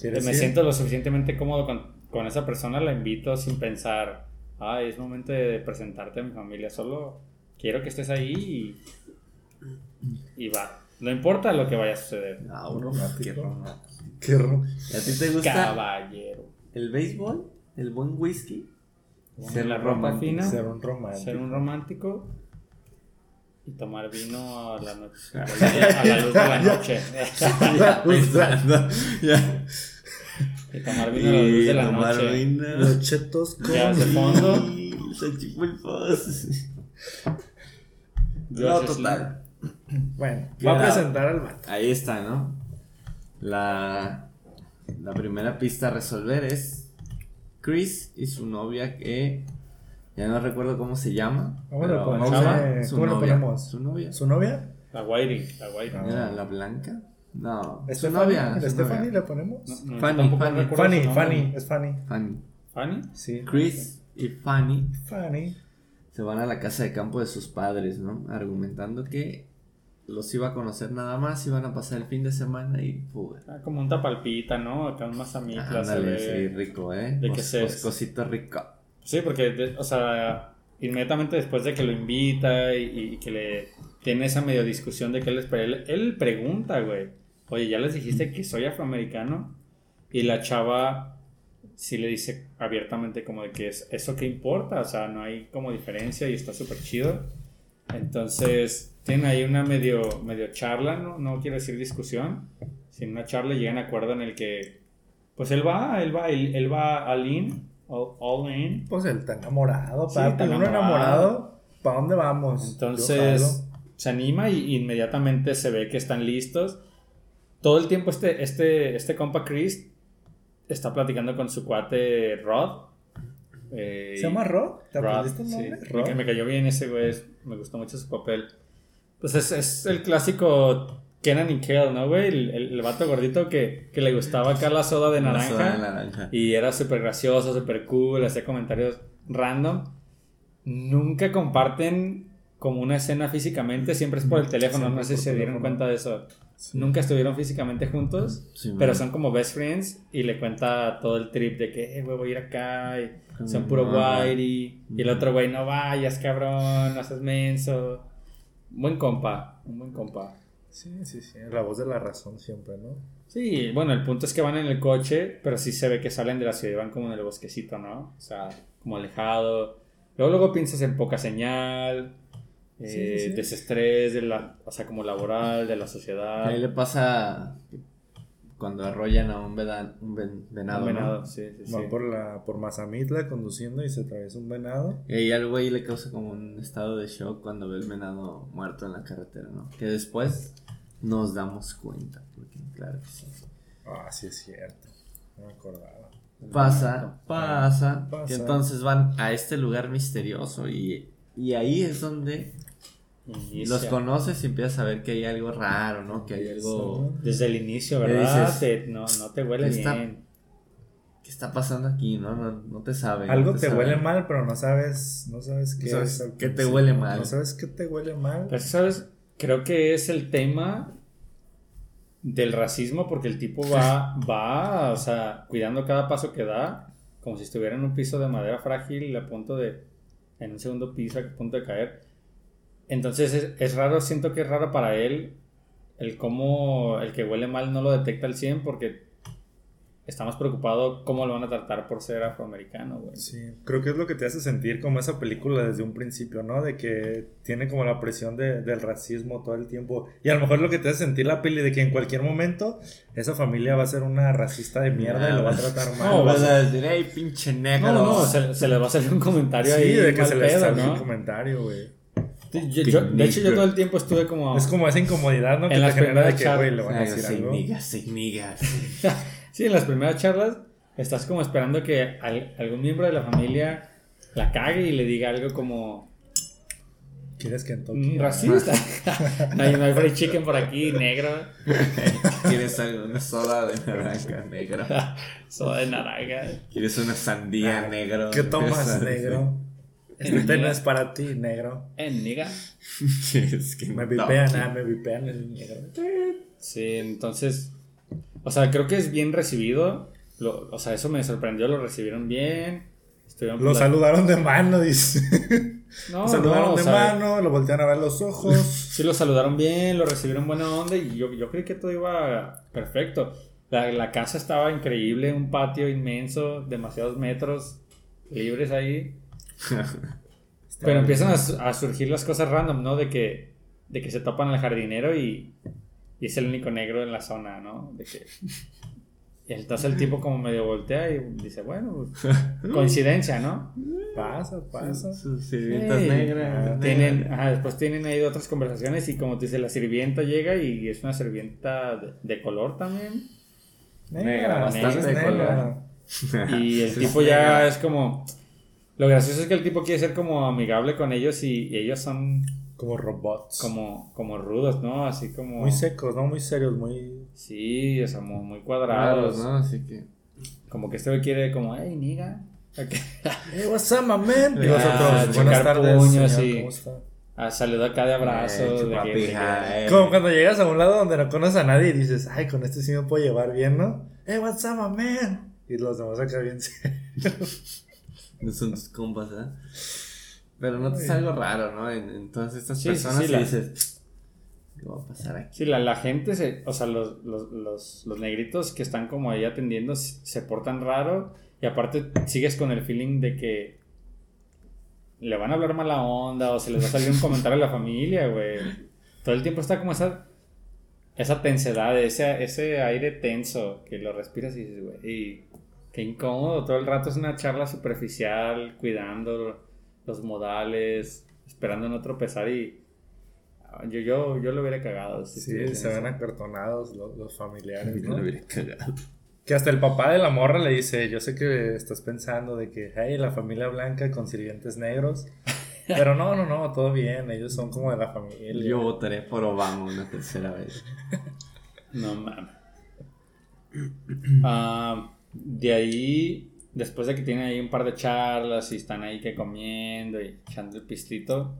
¿Quieres me ir? siento lo suficientemente cómodo con, con esa persona, la invito sin pensar, ay, es momento de presentarte a mi familia, solo quiero que estés ahí y, y va. No importa lo que vaya a suceder. Ah, bro, romántico. qué romántico. Qué ro- ¿Y a ti te gusta Caballero. el béisbol? ¿El buen whisky? Ser la ropa fina, Ser un romántico. ser un romántico y tomar vino a la noche. A la luz de la noche. Ya, ya. Y tomar vino a la luz de la tomar noche. vino. Los chetos con... Ya, de fondo. No, total. Bueno, va a presentar al vato. Ahí está, ¿no? La, la primera pista a resolver es Chris y su novia que ya no recuerdo cómo se llama. ¿Cómo le pero ponemos? Su ¿Cómo novia, ponemos? Su novia. ¿Su novia? La Whiting, la. No. ¿Era la blanca? No. Su ¿Stephanie? novia. su ¿Stephanie le ponemos? No, no, Fanny, Fanny. Fanny, su nombre. Fanny, es Fanny. Fanny. ¿Fanny? Sí. Chris y Fanny Fanny. se van a la casa de campo de sus padres, ¿no? Argumentando que los iba a conocer nada más, iban a pasar el fin de semana y fuga. Ah, como un tapalpita, ¿no? Acá un mazamitla Ándale, sí, rico, ¿eh? de que se- cos- cosito rico. Sí, porque, de- o sea, inmediatamente después de que lo invita y, y que le tiene esa medio discusión de que él, espera, él, él pregunta, güey, oye, ¿ya les dijiste que soy afroamericano? Y la chava sí le dice abiertamente como de que es eso que importa, o sea, no hay como diferencia y está súper chido. Entonces, tienen ahí una medio, medio charla, ¿no? No quiero decir discusión, sino una charla y llegan a acuerdo en el que, pues él va, él va, él, él va all in, all, all in. Pues él está enamorado, Sí, papi. está Uno enamorado. ¿para dónde vamos? Entonces se anima y inmediatamente se ve que están listos. Todo el tiempo este, este, este compa Chris está platicando con su cuate Rod. Eh, ¿Se llama Rod? ¿Te Rod, el sí. nombre? Rod. me cayó bien ese güey, me gustó mucho su papel. Pues es, es el clásico Kenan y Kel, ¿no, güey? El, el, el vato gordito que, que le gustaba acá la soda de La naranja. soda de naranja. Y era súper gracioso, súper cool, hacía comentarios random. Nunca comparten como una escena físicamente, siempre es por el teléfono, no sé si se dieron teléfono. cuenta de eso. Nunca estuvieron físicamente juntos, Sí, pero son como best friends y le cuenta todo el trip de que, eh, güey, voy a ir acá y son puro whitey. Y el Ujú. otro güey, no vayas, cabrón, no seas menso. Buen compa, un buen compa. Sí, sí, sí. La voz de la razón siempre, ¿no? Sí, bueno, el punto es que van en el coche, pero sí se ve que salen de la ciudad y van como en el bosquecito, ¿no? O sea, como alejado. Luego, luego piensas en poca señal, eh, Sí, sí, sí. desestrés, de la, o sea, como laboral, de la sociedad. Ahí le pasa cuando arrollan a un, veda- un ven- venado, Un ¿no? venado, sí, sí, sí. Va por, la, por Mazamitla conduciendo y se atraviesa un venado. Y ahí al güey le causa como un estado de shock cuando ve el venado muerto en la carretera, ¿no? Que después nos damos cuenta, porque claro que sí. Ah, sí es cierto. No me acordaba. Pasa, pasa, Pasa. que entonces van a este lugar misterioso y, y ahí es donde Inicia. los conoces y empiezas a ver que hay algo raro, ¿no? Que hay algo... Desde el inicio, ¿verdad? dices, Te- no, no te huele "¿Qué está bien. ¿Qué está pasando aquí, no? No, no te sabe. Algo no te sabe. huele mal, pero no sabes, no sabes qué No sabes es qué te huele mal. No sabes qué te huele mal. Pero, ¿sabes? Creo que es el tema del racismo porque el tipo va, va, o sea, cuidando cada paso que da, como si estuviera en un piso de madera frágil a punto de, en un segundo piso a punto de caer. Entonces es, es raro, siento que es raro para él el cómo el que huele mal no lo detecta al 100 porque está más preocupado cómo lo van a tratar por ser afroamericano, güey. Sí, creo que es lo que te hace sentir como esa película desde un principio, ¿no? De que tiene como la presión de- del racismo todo el tiempo. Y a lo mejor lo que te hace sentir la peli de que en cualquier momento esa familia va a ser una racista de mierda y lo va a tratar mal. No, vas a decir, hey, pinche negro. No, no, se, se le va a salir un comentario Sí, ahí de que se le pedo, sale ¿no? un comentario, güey. Yo- yo- de hecho, yo todo el tiempo estuve como... Es como esa incomodidad, ¿no? En Que te las genera de primeras que, güey, charlas- le van a decir sí, algo. niggas, sí, niggas. Sí, en las primeras charlas estás como esperando que al- algún miembro de la familia la cague y le diga algo como ¿Quieres que "Mm, racista. no, hay, no hay fried chicken por aquí, negro, ¿Quieres algo? Una soda de naranja, negro. soda de naranja. ¿Quieres una sandía, negro? ¿Qué tomas, negro? Este té no es para ti, negro. Eh, niga. es que Me no. vipean, ah, me vipean el negro. Sí, entonces, o sea, creo que es bien recibido. Lo- o sea, eso me sorprendió, lo recibieron bien. Estuvieron Lo saludaron de mano, dice. No, Lo saludaron no, de sea, mano, lo voltean a ver los ojos. Sí, lo saludaron bien, lo recibieron buena onda y yo, yo creí que todo iba perfecto. La, la casa estaba increíble, un patio inmenso, demasiados metros libres ahí. Pero empiezan a, su- a surgir las cosas random, ¿no? De que, de que se topan al jardinero y, y es el único negro en la zona, ¿no? De que... Y entonces el tipo como medio voltea y dice, bueno, pues, coincidencia, ¿no? Pasa, pasa. Sus sirvientas Ey, negras. Tienen, negras. ajá, después tienen ahí otras conversaciones y como te dice, la sirvienta llega y es una sirvienta de, de color también. Negra, bastante es de negra. Y el tipo ya negra. es como... Lo gracioso es que el tipo quiere ser como amigable con ellos y, y ellos son Como robots. como, como rudos, ¿no? Así como... Muy secos, ¿no? Muy serios, muy. Sí, o sea, muy, muy cuadrados. Raros, ¿no? Así que. Como que este güey quiere como, hey, niga. Hey, what's up, my man? Y los Ah, otros, buenas tardes. puños, señor, sí. ¿Cómo está? Ah, saluda acá de abrazo. Eh, de que- de que- chupapija, eh. Como cuando llegas a un lado donde no conoces a nadie y dices, ay, con este sí me puedo llevar bien, ¿no? Hey, what's up, my man? Y los demás acá bien serios. No son tus compas, ¿eh? Pero no te es algo raro, ¿no? En, en todas estas Sí, personas sí, sí, y la- dices, ¿qué va a pasar aquí? Sí, la, la gente, se, o sea, los, los, los, los negritos que están como ahí atendiendo se, se portan raro y aparte sigues con el feeling de que le van a hablar mala onda o se les va a salir un comentario a la familia, güey. Todo el tiempo está como esa, esa tensedad, ese, ese aire tenso que lo respiras y dices, güey, qué incómodo. Todo el rato es una charla superficial, cuidando los modales, esperando no tropezar y... ah, Yo, yo, yo lo hubiera cagado. si Sí, se ven acartonados los, los familiares, ¿no? lo hubiera cagado. Que hasta el papá de la morra le dice, yo sé que estás pensando de que, hey, la familia blanca con sirvientes negros. Pero no, no, no, todo bien, ellos son como de la familia. Yo votaré por Obama una tercera vez. No mames. Ah, de ahí, después de que tienen ahí un par de charlas y están ahí que comiendo y echando el pistito,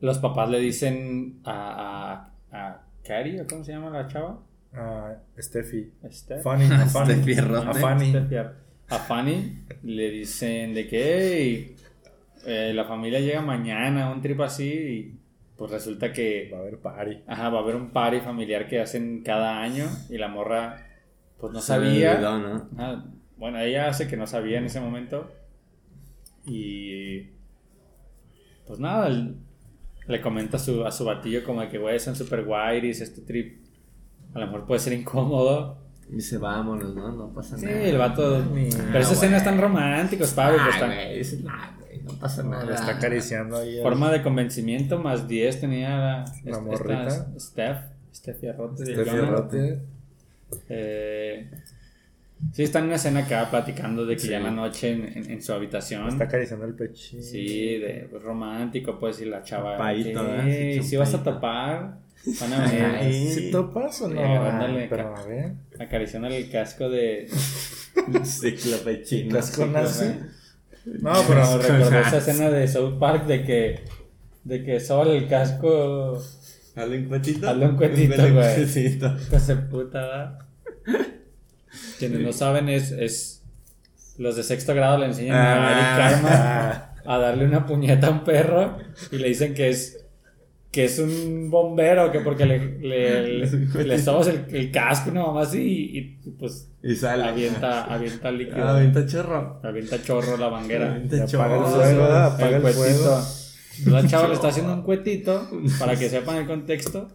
los papás le dicen a, a- a Cari, ¿o cómo se llama la chava? Ah, Steffi. Steph. Funny, a Funny. Steffi. A. Steph, A Fanny le dicen de que "Hey, eh, la familia llega mañana, un trip así, y pues resulta que Va a haber party. ajá, va a haber un party familiar que hacen cada año y la morra pues no Se sabía. olvidó, ¿no? Ah, bueno, ella hace que no sabía en ese momento. Y. Pues nada, le comenta a su, a su batillo como de que, güey, son super guayris, este trip a lo mejor puede ser incómodo. Dice, vámonos, ¿no? No pasa Sí, nada. el vato. Ni- Pero esas escenas tan románticos, Pablo, que Ah, están. nah, güey, no pasa No, nada. le está acariciando ahí. el- Forma de convencimiento más 10 tenía la, La esta- morrita. esta Steph, Steph Fierrote de Steffi Jonah. Rote. Eh, sí, están en una escena acá platicando de que Sí. ya en la noche en, en- en su habitación. Está acariciando el pechín. Sí, de pues, romántico, pues, y la chava. Sí, "Ey, si vas a chupadito". topar, van a ver. Ay. ¿Si topas o no? Sí, Ah, pero a ver. acariciándole el casco de. Ciclopechino. ¿Casco nazi? No, pero. recordé esa escena de South Park de que. De que sobre el casco. Hazle un cuetito. Hazle un cuetito, güey. se puta, ¿verdad? Quienes no saben es, es. Los de sexto grado le enseñan a Eric Ah. Karma Ah, a darle una puñeta a un perro y le dicen que es que es un bombero, que porque le, le, le, le sobas el, el casco, una mamá así, y, y, pues Y sale. avienta, avienta líquido, Ah, avienta chorro. avienta chorro la manguera. Avienta Ya apaga el chorro. fuego. Apaga el cuetito. La chava le está haciendo un cuetito para que sepan el contexto.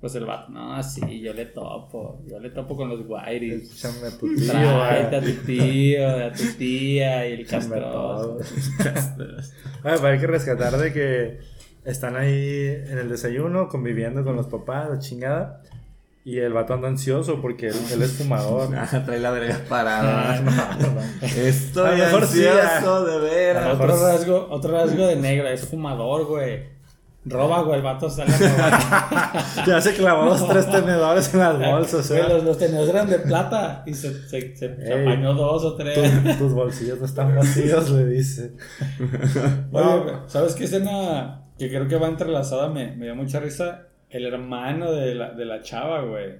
Pues el vato, no, sí, yo le topo, yo le topo con los guairis. Échame a tu tío. Tráete a tu tío, a tu tía y el. Ah, pero hay que rescatar de que están ahí en el desayuno conviviendo con los papás, la chingada. Y el vato anda ansioso porque él, él es fumador. Ah, trae la verga parada. No, no, no. Estoy sí, ansioso de veras. Otro rasgo, otro rasgo de negro, es fumador, güey. Roba, güey, el vato sale a robar. Ya se clavó los tres tenedores en las bolsas. Güey, ¿eh? los, los tenedores eran de plata y se, se, se, apañó dos o tres. Tus, tus bolsillos no están vacíos, le dice. Oye, güey, ¿sabes qué escena que creo que va entrelazada? Me, me dio mucha risa. El hermano de la, de la chava, güey.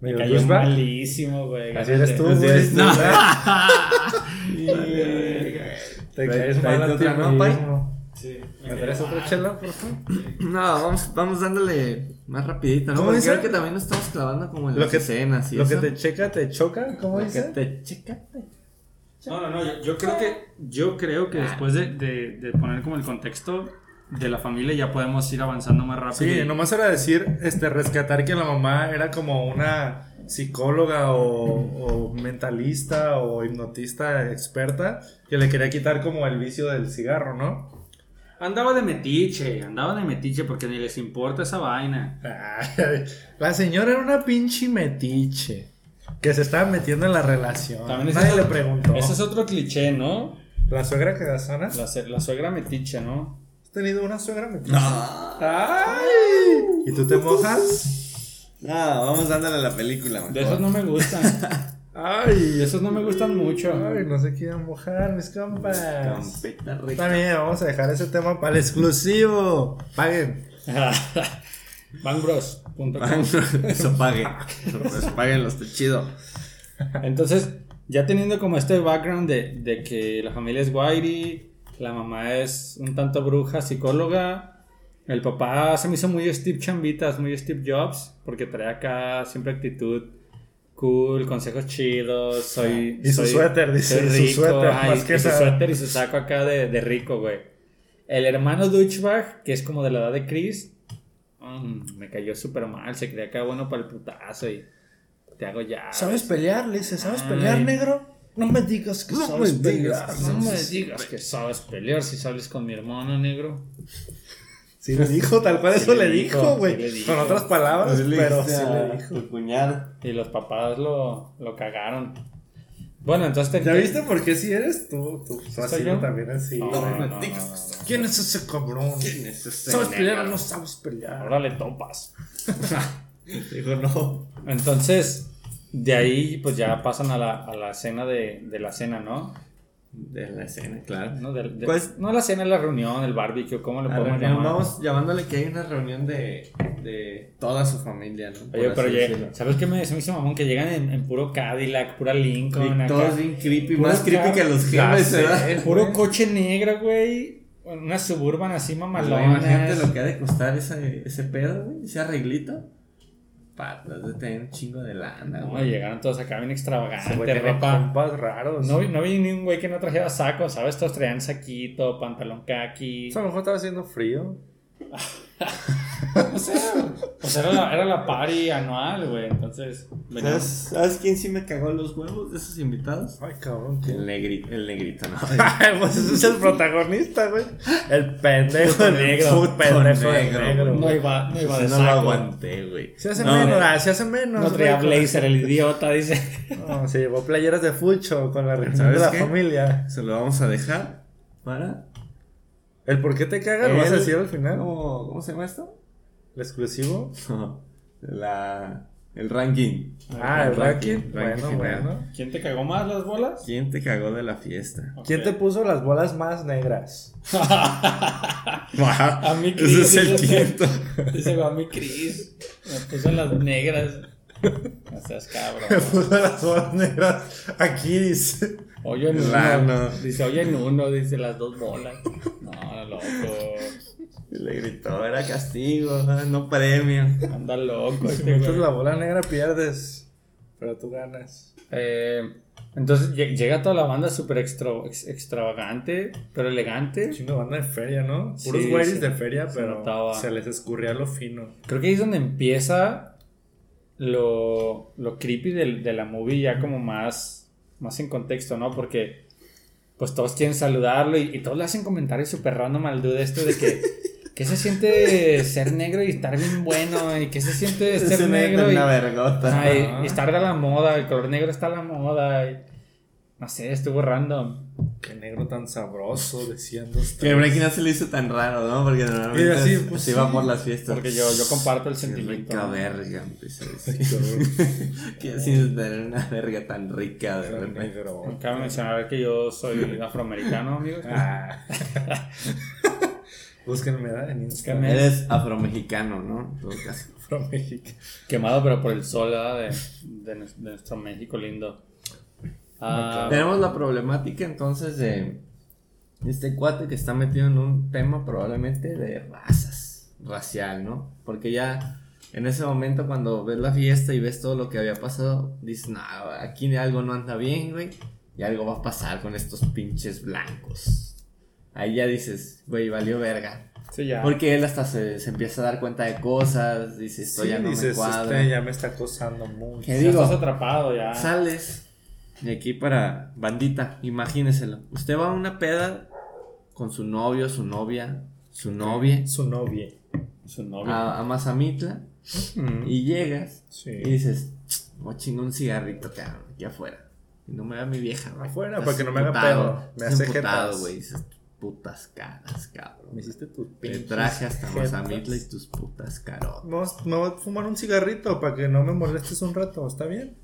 Me cayó douchebag. malísimo, güey. Así eres tú, güey. eres tú, No. Trae- Te caes mal a ti ¿no, pai? Sí, ¿Me traes otra chela, por favor? No, vamos, vamos dándole más rapidito, ¿no? ¿Cómo Porque creo que también nos estamos clavando como en Lo las que- escenas y Lo que eso. te checa, te choca, ¿cómo Lo que dice? te checa. No, no, no, yo, yo creo que, yo creo que después de, de, de poner como el contexto de la familia ya podemos ir avanzando más rápido. Sí, y- nomás era decir, este, rescatar que la mamá era como una psicóloga o, o mentalista o hipnotista experta que le quería quitar como el vicio del cigarro, ¿no? Andaba de metiche, andaba de metiche porque ni les importa esa vaina. La señora era una pinche metiche que se estaba metiendo en la relación. También ese Nadie es le otro- preguntó. Ese es otro cliché, ¿no? La suegra cagazona. La, la suegra metiche, ¿no? ¿Has tenido una suegra metiche? ¡Ay! ¿Y tú te mojas? No, vamos dándole a la película, De esos no me gustan. ¡Ay! esos no me gustan mucho. Ay, no se quieren mojar, mis compas. Campeta rica. Está bien, vamos a dejar ese tema para el exclusivo. Paguen. Bangbros.com. Eso pague. Eso paguen los chido. Entonces, ya teniendo como este background de, de que la familia es Whitey, la mamá es un tanto bruja, psicóloga, el papá se me hizo muy Steve Chambitas, muy Steve Jobs, porque trae acá siempre actitud cool, consejos chidos, soy... Y su suéter, dice, soy su suéter, más y- que y su suéter y su saco acá de, de rico, güey. El hermano Dutchbach, que es como de la edad de Chris, mm, me cayó súper mal, se creía acá bueno para el putazo y te hago ya. ¿Sabes pelear? Le dice, ¿sabes Ay. pelear, negro? No me digas que No sabes me digas pelear. que No me digas que sabes pelear si sales con mi hermano negro. Sí le dijo, tal cual Sí eso le dijo, sí güey. Con otras palabras, Pues pero sí le dijo. Tu cuñada. Y los papás lo, lo cagaron. Bueno, entonces te. ¿Ya viste por qué si eres tú? Tú ¿Soy así yo? también así. No, no, no, no, no. ¿Quién es ese cabrón? ¿Quién es ese ¿Sabes pelear o no sabes pelear? Ahora le topas. Dijo no. Entonces, de ahí pues ya pasan a la, a la escena de, de la cena, ¿no? de la escena, claro. No, de- de- Pues- no la cena, la reunión, el barbecue, ¿cómo La podemos reunión, llamar? vamos llamándole que hay una reunión de, de toda su familia, ¿no? Oye, pero. ¿sabes qué me, se me hizo mamón? Que llegan en, en puro Cadillac, pura Lincoln, Y acá. todos bien creepy, Puro más creepy que los jefes. ¿verdad? Puro coche negro, güey. Una suburban así Pues, mamalona. Imagínate lo que ha de costar ese, ese pedo, güey, ese arreglito. Patas de tener un chingo de lana, No, llegaron todos acá bien extravagantes, ropa. raros. No, vi- no vi ni un güey que no trajera saco, ¿sabes? Todos traían saquito, pantalón kaki. A lo mejor estaba haciendo frío. O sea, pues era la, era la party anual, güey. Entonces, ¿Sabes, ¿Sabes quién sí me cagó los huevos de esos invitados? Ay, cabrón. ¿qué? El, negri, el negrito, ¿no? pues ese es el protagonista, güey. El pendejo Puto negro. puto pendejo negro, negro. no iba, no iba de no lo aguanté, güey. Se hace No, menos, no. ah, se hace menos. No traía blazer, el idiota, dice. No, se llevó playeras de fucho con la reunión ¿Sabes de la qué? familia. Se lo vamos a dejar para. ¿El por qué te cagas? ¿Lo vas a el- decir al final? ¿Cómo, ¿Cómo se llama esto? ¿El exclusivo? La, el ranking. Ah, el ranking. ranking Bueno, bueno. ¿Quién te cagó más las bolas? ¿Quién te cagó de la fiesta? ¿Quién te puso las bolas más negras? A mí Chris. Ese es el dice- quinto. Dice, a mí Chris. Me puso las negras. No seas Me cabrón. puso las bolas negras. Aquí dice. Oye en uno. Dice, oye en uno, dice las dos bolas. No, loco. Le gritó, era castigo, no premio. Anda loco Si este metes güey. la bola negra pierdes. Pero tú ganas. Eh, entonces lle- llega toda la banda súper extra, ex- extravagante, pero elegante. Chino banda de feria, ¿no? Puros Sí, güeyes sí. de feria, Se pero notaba. se les escurría lo fino. Creo que ahí es donde empieza lo, lo creepy del- de la movie, ya como más, más en contexto, ¿no? Porque pues todos quieren saludarlo y, y todos le hacen comentarios súper random al dude este de que, que se siente ser negro y estar bien bueno y que se siente ser negro y, una vergota. Ay, y estar a la moda, el color negro está a la moda. y- no sé, estuvo random. Qué negro tan sabroso, decían dos Que Breaking no se le hizo tan raro, ¿no? Porque normalmente así, se- pues, se iba sí. por las fiestas. Porque yo, yo comparto el Qué sentimiento. rica verga, empecé a decir. Que sin tener una verga tan rica de repente. negro. Cabe mencionar que yo soy afroamericano, amigos. Ah. Búsquenme en Instagram. Búsquenme. Eres afromexicano, ¿no? México. Quemado, pero por el sol ¿verdad? de, de de nuestro México lindo. Ah, Tenemos la problemática entonces de este cuate que está metido en un tema probablemente de razas, racial, ¿no? Porque ya en ese momento cuando ves la fiesta y ves todo lo que había pasado, dices, no, aquí algo no anda bien, güey, y algo va a pasar con estos pinches blancos. Ahí ya dices, güey, valió verga. sí, ya. Porque él hasta se, se empieza a dar cuenta de cosas, dice, esto Sí, ya no me dices, cuadra. este ya me está acosando mucho. ¿Qué Ya digo? estás atrapado ya. Sales. Y aquí para bandita, imagíneselo. Usted va a una peda con su novio, su novia, su novia, Su novia. Su novio. a, a Mazamitla Mm. y llegas Sí. y dices, voy a chingar un cigarrito, cabrón, aquí afuera. Y no me vea mi vieja, güey. Afuera, Estás para que no me haga pedo. Me hace emputado, jetas. güey. Dices, putas caras, cabrón. Me hiciste tus Te pinches traje hasta. Mazamitla y tus putas carotas. Vamos- Me voy a fumar un cigarrito para que no me molestes un rato, ¿está bien?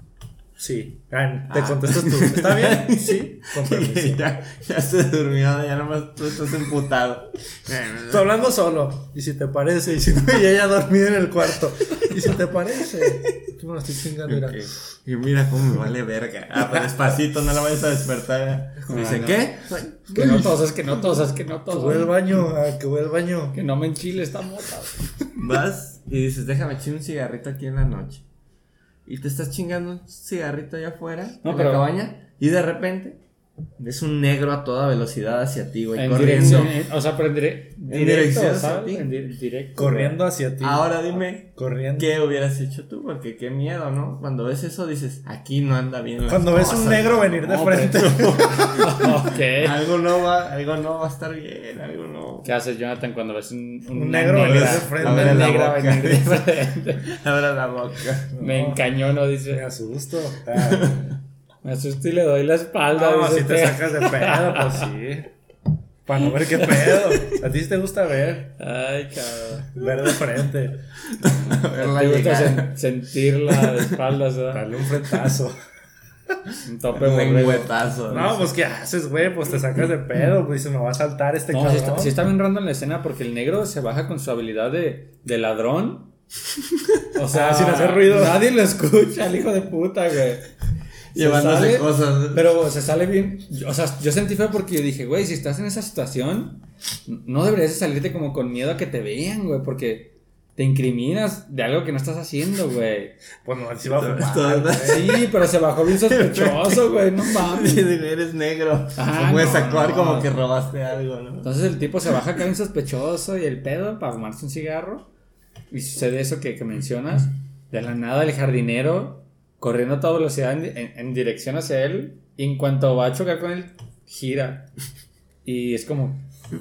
Sí. Ah, te Ah. contestas tú. ¿Está bien? Sí. Con permiso. ya, ya se durmió, ya nomás tú estás emputado. Estoy hablando solo. Y si te parece, y si no, y ella dormida en el cuarto. Y si te parece. Tú me lo estoy chingando, mira. Ok. Y mira cómo me vale verga. Ah, pero despacito, no la vayas a despertar. Dice, no. ¿qué? Que no tosas, que no tosas, que no Que voy al tosas. baño, ah, que voy al baño. Que no me enchile esta mota. Vas y dices, déjame chingar un cigarrito aquí en la noche. Y te estás chingando un cigarrito allá afuera, No, en pero- la cabaña, y de repente ves un negro a toda velocidad hacia ti, güey, En corriendo. dirección, en- o sea, pero en, dire- En dirección hacia ti. En di- directo. Corriendo hacia ti. Ahora dime, Corriendo. ¿qué hubieras hecho tú? Porque qué miedo, ¿no? Cuando ves eso dices, aquí no anda bien. las Cuando ves un cosas, negro ¿no? venir de No, frente. ok. Algo no va, algo no va a estar bien, algo no. ¿Qué haces, Jonathan, cuando ves un, Un una negro venir de frente. Abre la negra boca. venir de frente? Abra la boca. Me encañono, Me dice. asusto. Me asusto y le doy la espalda. no, si te usted. sacas de pedo, pues sí. Para no ver qué pedo. A ti sí te gusta ver. Ay, cabrón. Ver de frente. Verla Te gusta sen- sentir la de espaldas, ¿verdad? Darle un frentazo. Un tope borrego. Lengüetazo. No, pues ¿qué haces, güey? Pues te sacas de pedo, pues se me va a saltar este No, cabrón. sí está, sí está bien random la escena porque el negro se baja con su habilidad de, de ladrón. O sea, Ah, sin hacer ruido. Nadie lo escucha, el hijo de puta, güey. Se Llevándose sale, cosas. Pero se sale bien. O sea, yo sentí feo porque yo dije, güey, si estás en esa situación, no deberías de salirte como con miedo a que te vean, güey, porque te incriminas de algo que no estás haciendo, güey. Pues no, sí va a fumar. Sí, pero se bajó bien sospechoso, güey, no mames. Eres negro. Ah, no puedes no, actuar no. como que robaste algo, ¿no? Entonces el tipo se baja acá bien sospechoso y el pedo para fumarse un cigarro. Y sucede eso que, que mencionas. De la nada el jardinero corriendo a toda velocidad en, en- en dirección hacia él. Y en cuanto va a chocar con él, gira. Y es como...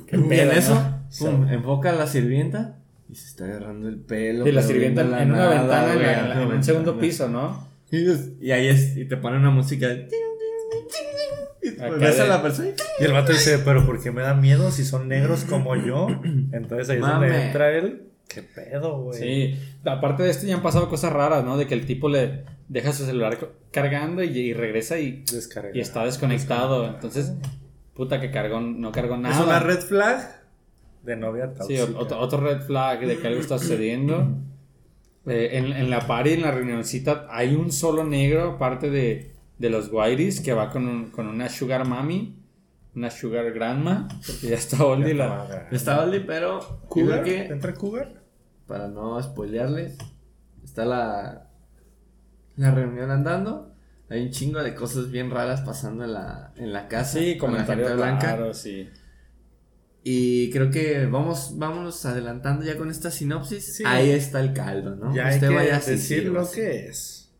¿qué Y en pedo, eso, no? pum, enfoca a la sirvienta y se está agarrando el pelo. Y la sirvienta en, viendo la en una nada, ventana, en, güey, la- en en una la- en un segundo piso, ¿no? Y, y ahí es, y te pone una música de... Y ves a la persona y- Y el vato dice, pero ¿por qué me da miedo si son negros como yo? Entonces ahí es donde entra él. ¿Qué pedo, güey? Sí, aparte de esto ya han pasado cosas raras, ¿no? De que el tipo le deja su celular cargando y, y regresa y, Descarga. y está desconectado. Entonces, puta que cargó, no cargó nada. Es una red flag de novia Sí, tóxica. otro, otro red flag de que algo está sucediendo. Eh, en, en la party, en la reunioncita, hay un solo negro, aparte de, de los whiteys, que va con, un- con una sugar mami, una sugar grandma, porque ya está oldie la... Está Aldi, pero ¿Cougar? que, ¿Entra Cougar? para no spoilearles, está la, la reunión andando. Hay un chingo de cosas bien raras pasando en la, en la casa. Sí, con la gente blanca. raros, sí. Y creo que vamos, vámonos adelantando ya con esta sinopsis. Sí. Ahí está el caldo, ¿no? Ya hay Usted que vaya decir sintiendo, lo que es.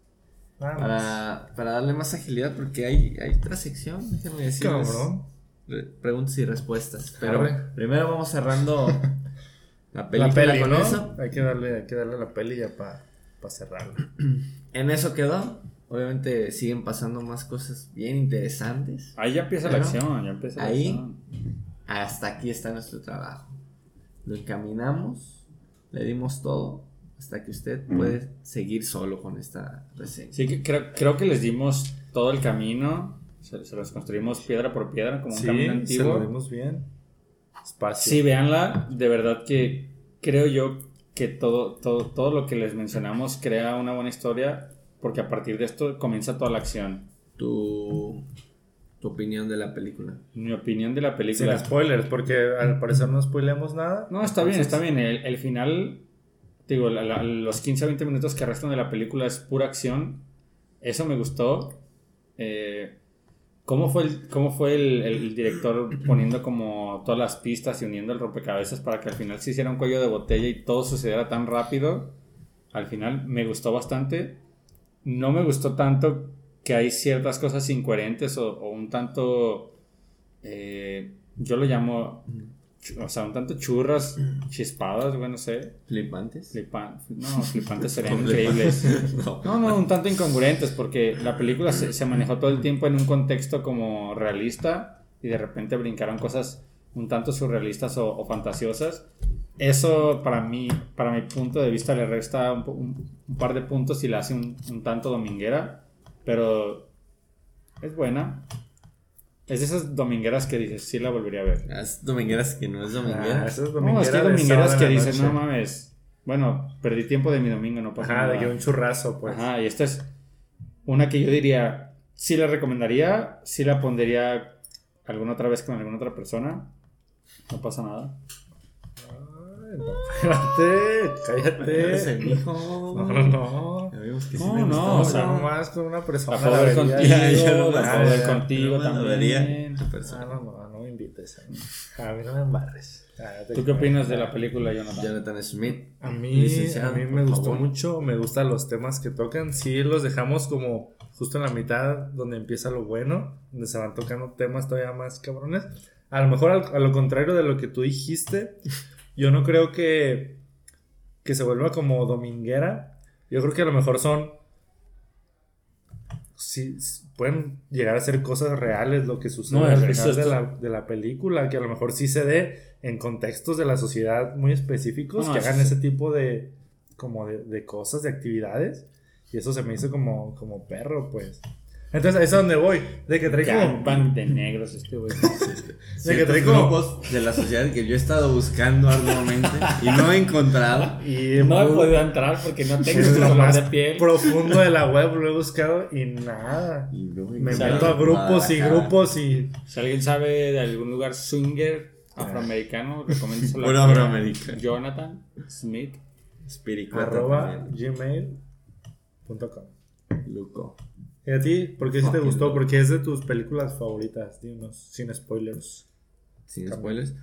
Vamos. Para, para darle más agilidad, porque hay, hay otra sección, déjenme decirles. Cabrón. Re- preguntas y respuestas. Pero Arre. primero vamos cerrando la película La peli, con ¿no? eso. Hay que darle, hay que darle a la peli ya para cerrarla. En eso quedó. Obviamente siguen pasando más cosas bien interesantes. Ahí ya empieza la acción, ya empieza la ahí- acción. Hasta aquí está nuestro trabajo. Lo encaminamos, le dimos todo, hasta que usted puede seguir solo con esta reseña. Sí, que creo, creo que les dimos todo el camino. Se, se los construimos piedra por piedra, como un Sí, camino se lo antiguo. dimos bien. Espacio. Sí, véanla. De verdad que creo yo que todo, todo, todo lo que les mencionamos crea una buena historia. Porque a partir de esto comienza toda la acción. Tu, tu opinión de la película. Mi opinión de la Sin película. spoilers, porque al parecer no spoilemos nada. No, está bien, está bien. El, el final, digo, la- la- los 15 a 20 minutos que restan de la película es pura acción. Eso me gustó. Eh, ¿Cómo fue, el, cómo fue el, director poniendo como todas las pistas y uniendo el rompecabezas para que al final se hiciera un cuello de botella y todo sucediera tan rápido? Al final me gustó bastante. No me gustó tanto que hay ciertas cosas incoherentes o, o un tanto... eh, yo lo llamo... O sea, un tanto churras, chispadas, güey, no sé. ¿Flipantes? Flipan, no, flipantes serían increíbles. no. No, no, un tanto incongruentes porque la película se, se manejó todo el tiempo en un contexto como realista y de repente brincaron cosas un tanto surrealistas o, o fantasiosas. Eso para mí, para mi punto de vista le resta un, un- un par de puntos y la hace un, un tanto dominguera, pero es buena. Es de esas domingueras que dices, sí la volvería a ver. Es domingueras que no es Ah, dominguera. eso es No, es que dominguera de domingueras que dices, no mames. Bueno, perdí tiempo de mi domingo, no pasa Ajá, nada. de que un churrazo, pues. Ajá, y esta es una que yo diría, sí la recomendaría, sí la pondría alguna otra vez con alguna otra persona. No pasa nada. No, espérate, Ese cállate. hijo. No, no, no. No, no, o sea, más con una persona. Ver la contigo, ver Ah, contigo también. Ah, no, no, no me invites. A mí, a mí no me embarres. ¿Tú qué opinas de la película, Jonathan? Jonathan Smith. A mí, a mí me gustó favor. mucho, me gustan los temas que tocan. Sí, los dejamos como justo en la mitad donde empieza lo bueno, donde se van tocando temas todavía más cabrones. A lo mejor al- a lo contrario de lo que tú dijiste, yo no creo que, que se vuelva como dominguera. Yo creo que a lo mejor son... Sí, pueden llegar a ser cosas reales lo que sucede No, al final de la, de la película, que a lo mejor sí se dé en contextos de la sociedad muy específicos No, que hagan ese tipo de como de, de cosas, de actividades. Y eso se me hizo como, como perro, pues. Entonces, ahí es a donde voy. De que trae como. De negros este güey. De que trae como. grupos de la sociedad que yo he estado buscando arduamente y no he encontrado. Y No he podido entrar porque no tengo lo color más de piel. profundo de la web, lo he buscado y nada. Y no he Me encontrado meto a grupos y grupos y. Si alguien sabe de algún lugar swinger afroamericano, recomiendo Puro afroamericano. Jonathan Smith. Espiricueta arroba gmail.com. Luco. ¿Y a ti? ¿Por qué sí te gustó? Porque es de tus películas favoritas. Dinos, sin spoilers. Sin spoilers.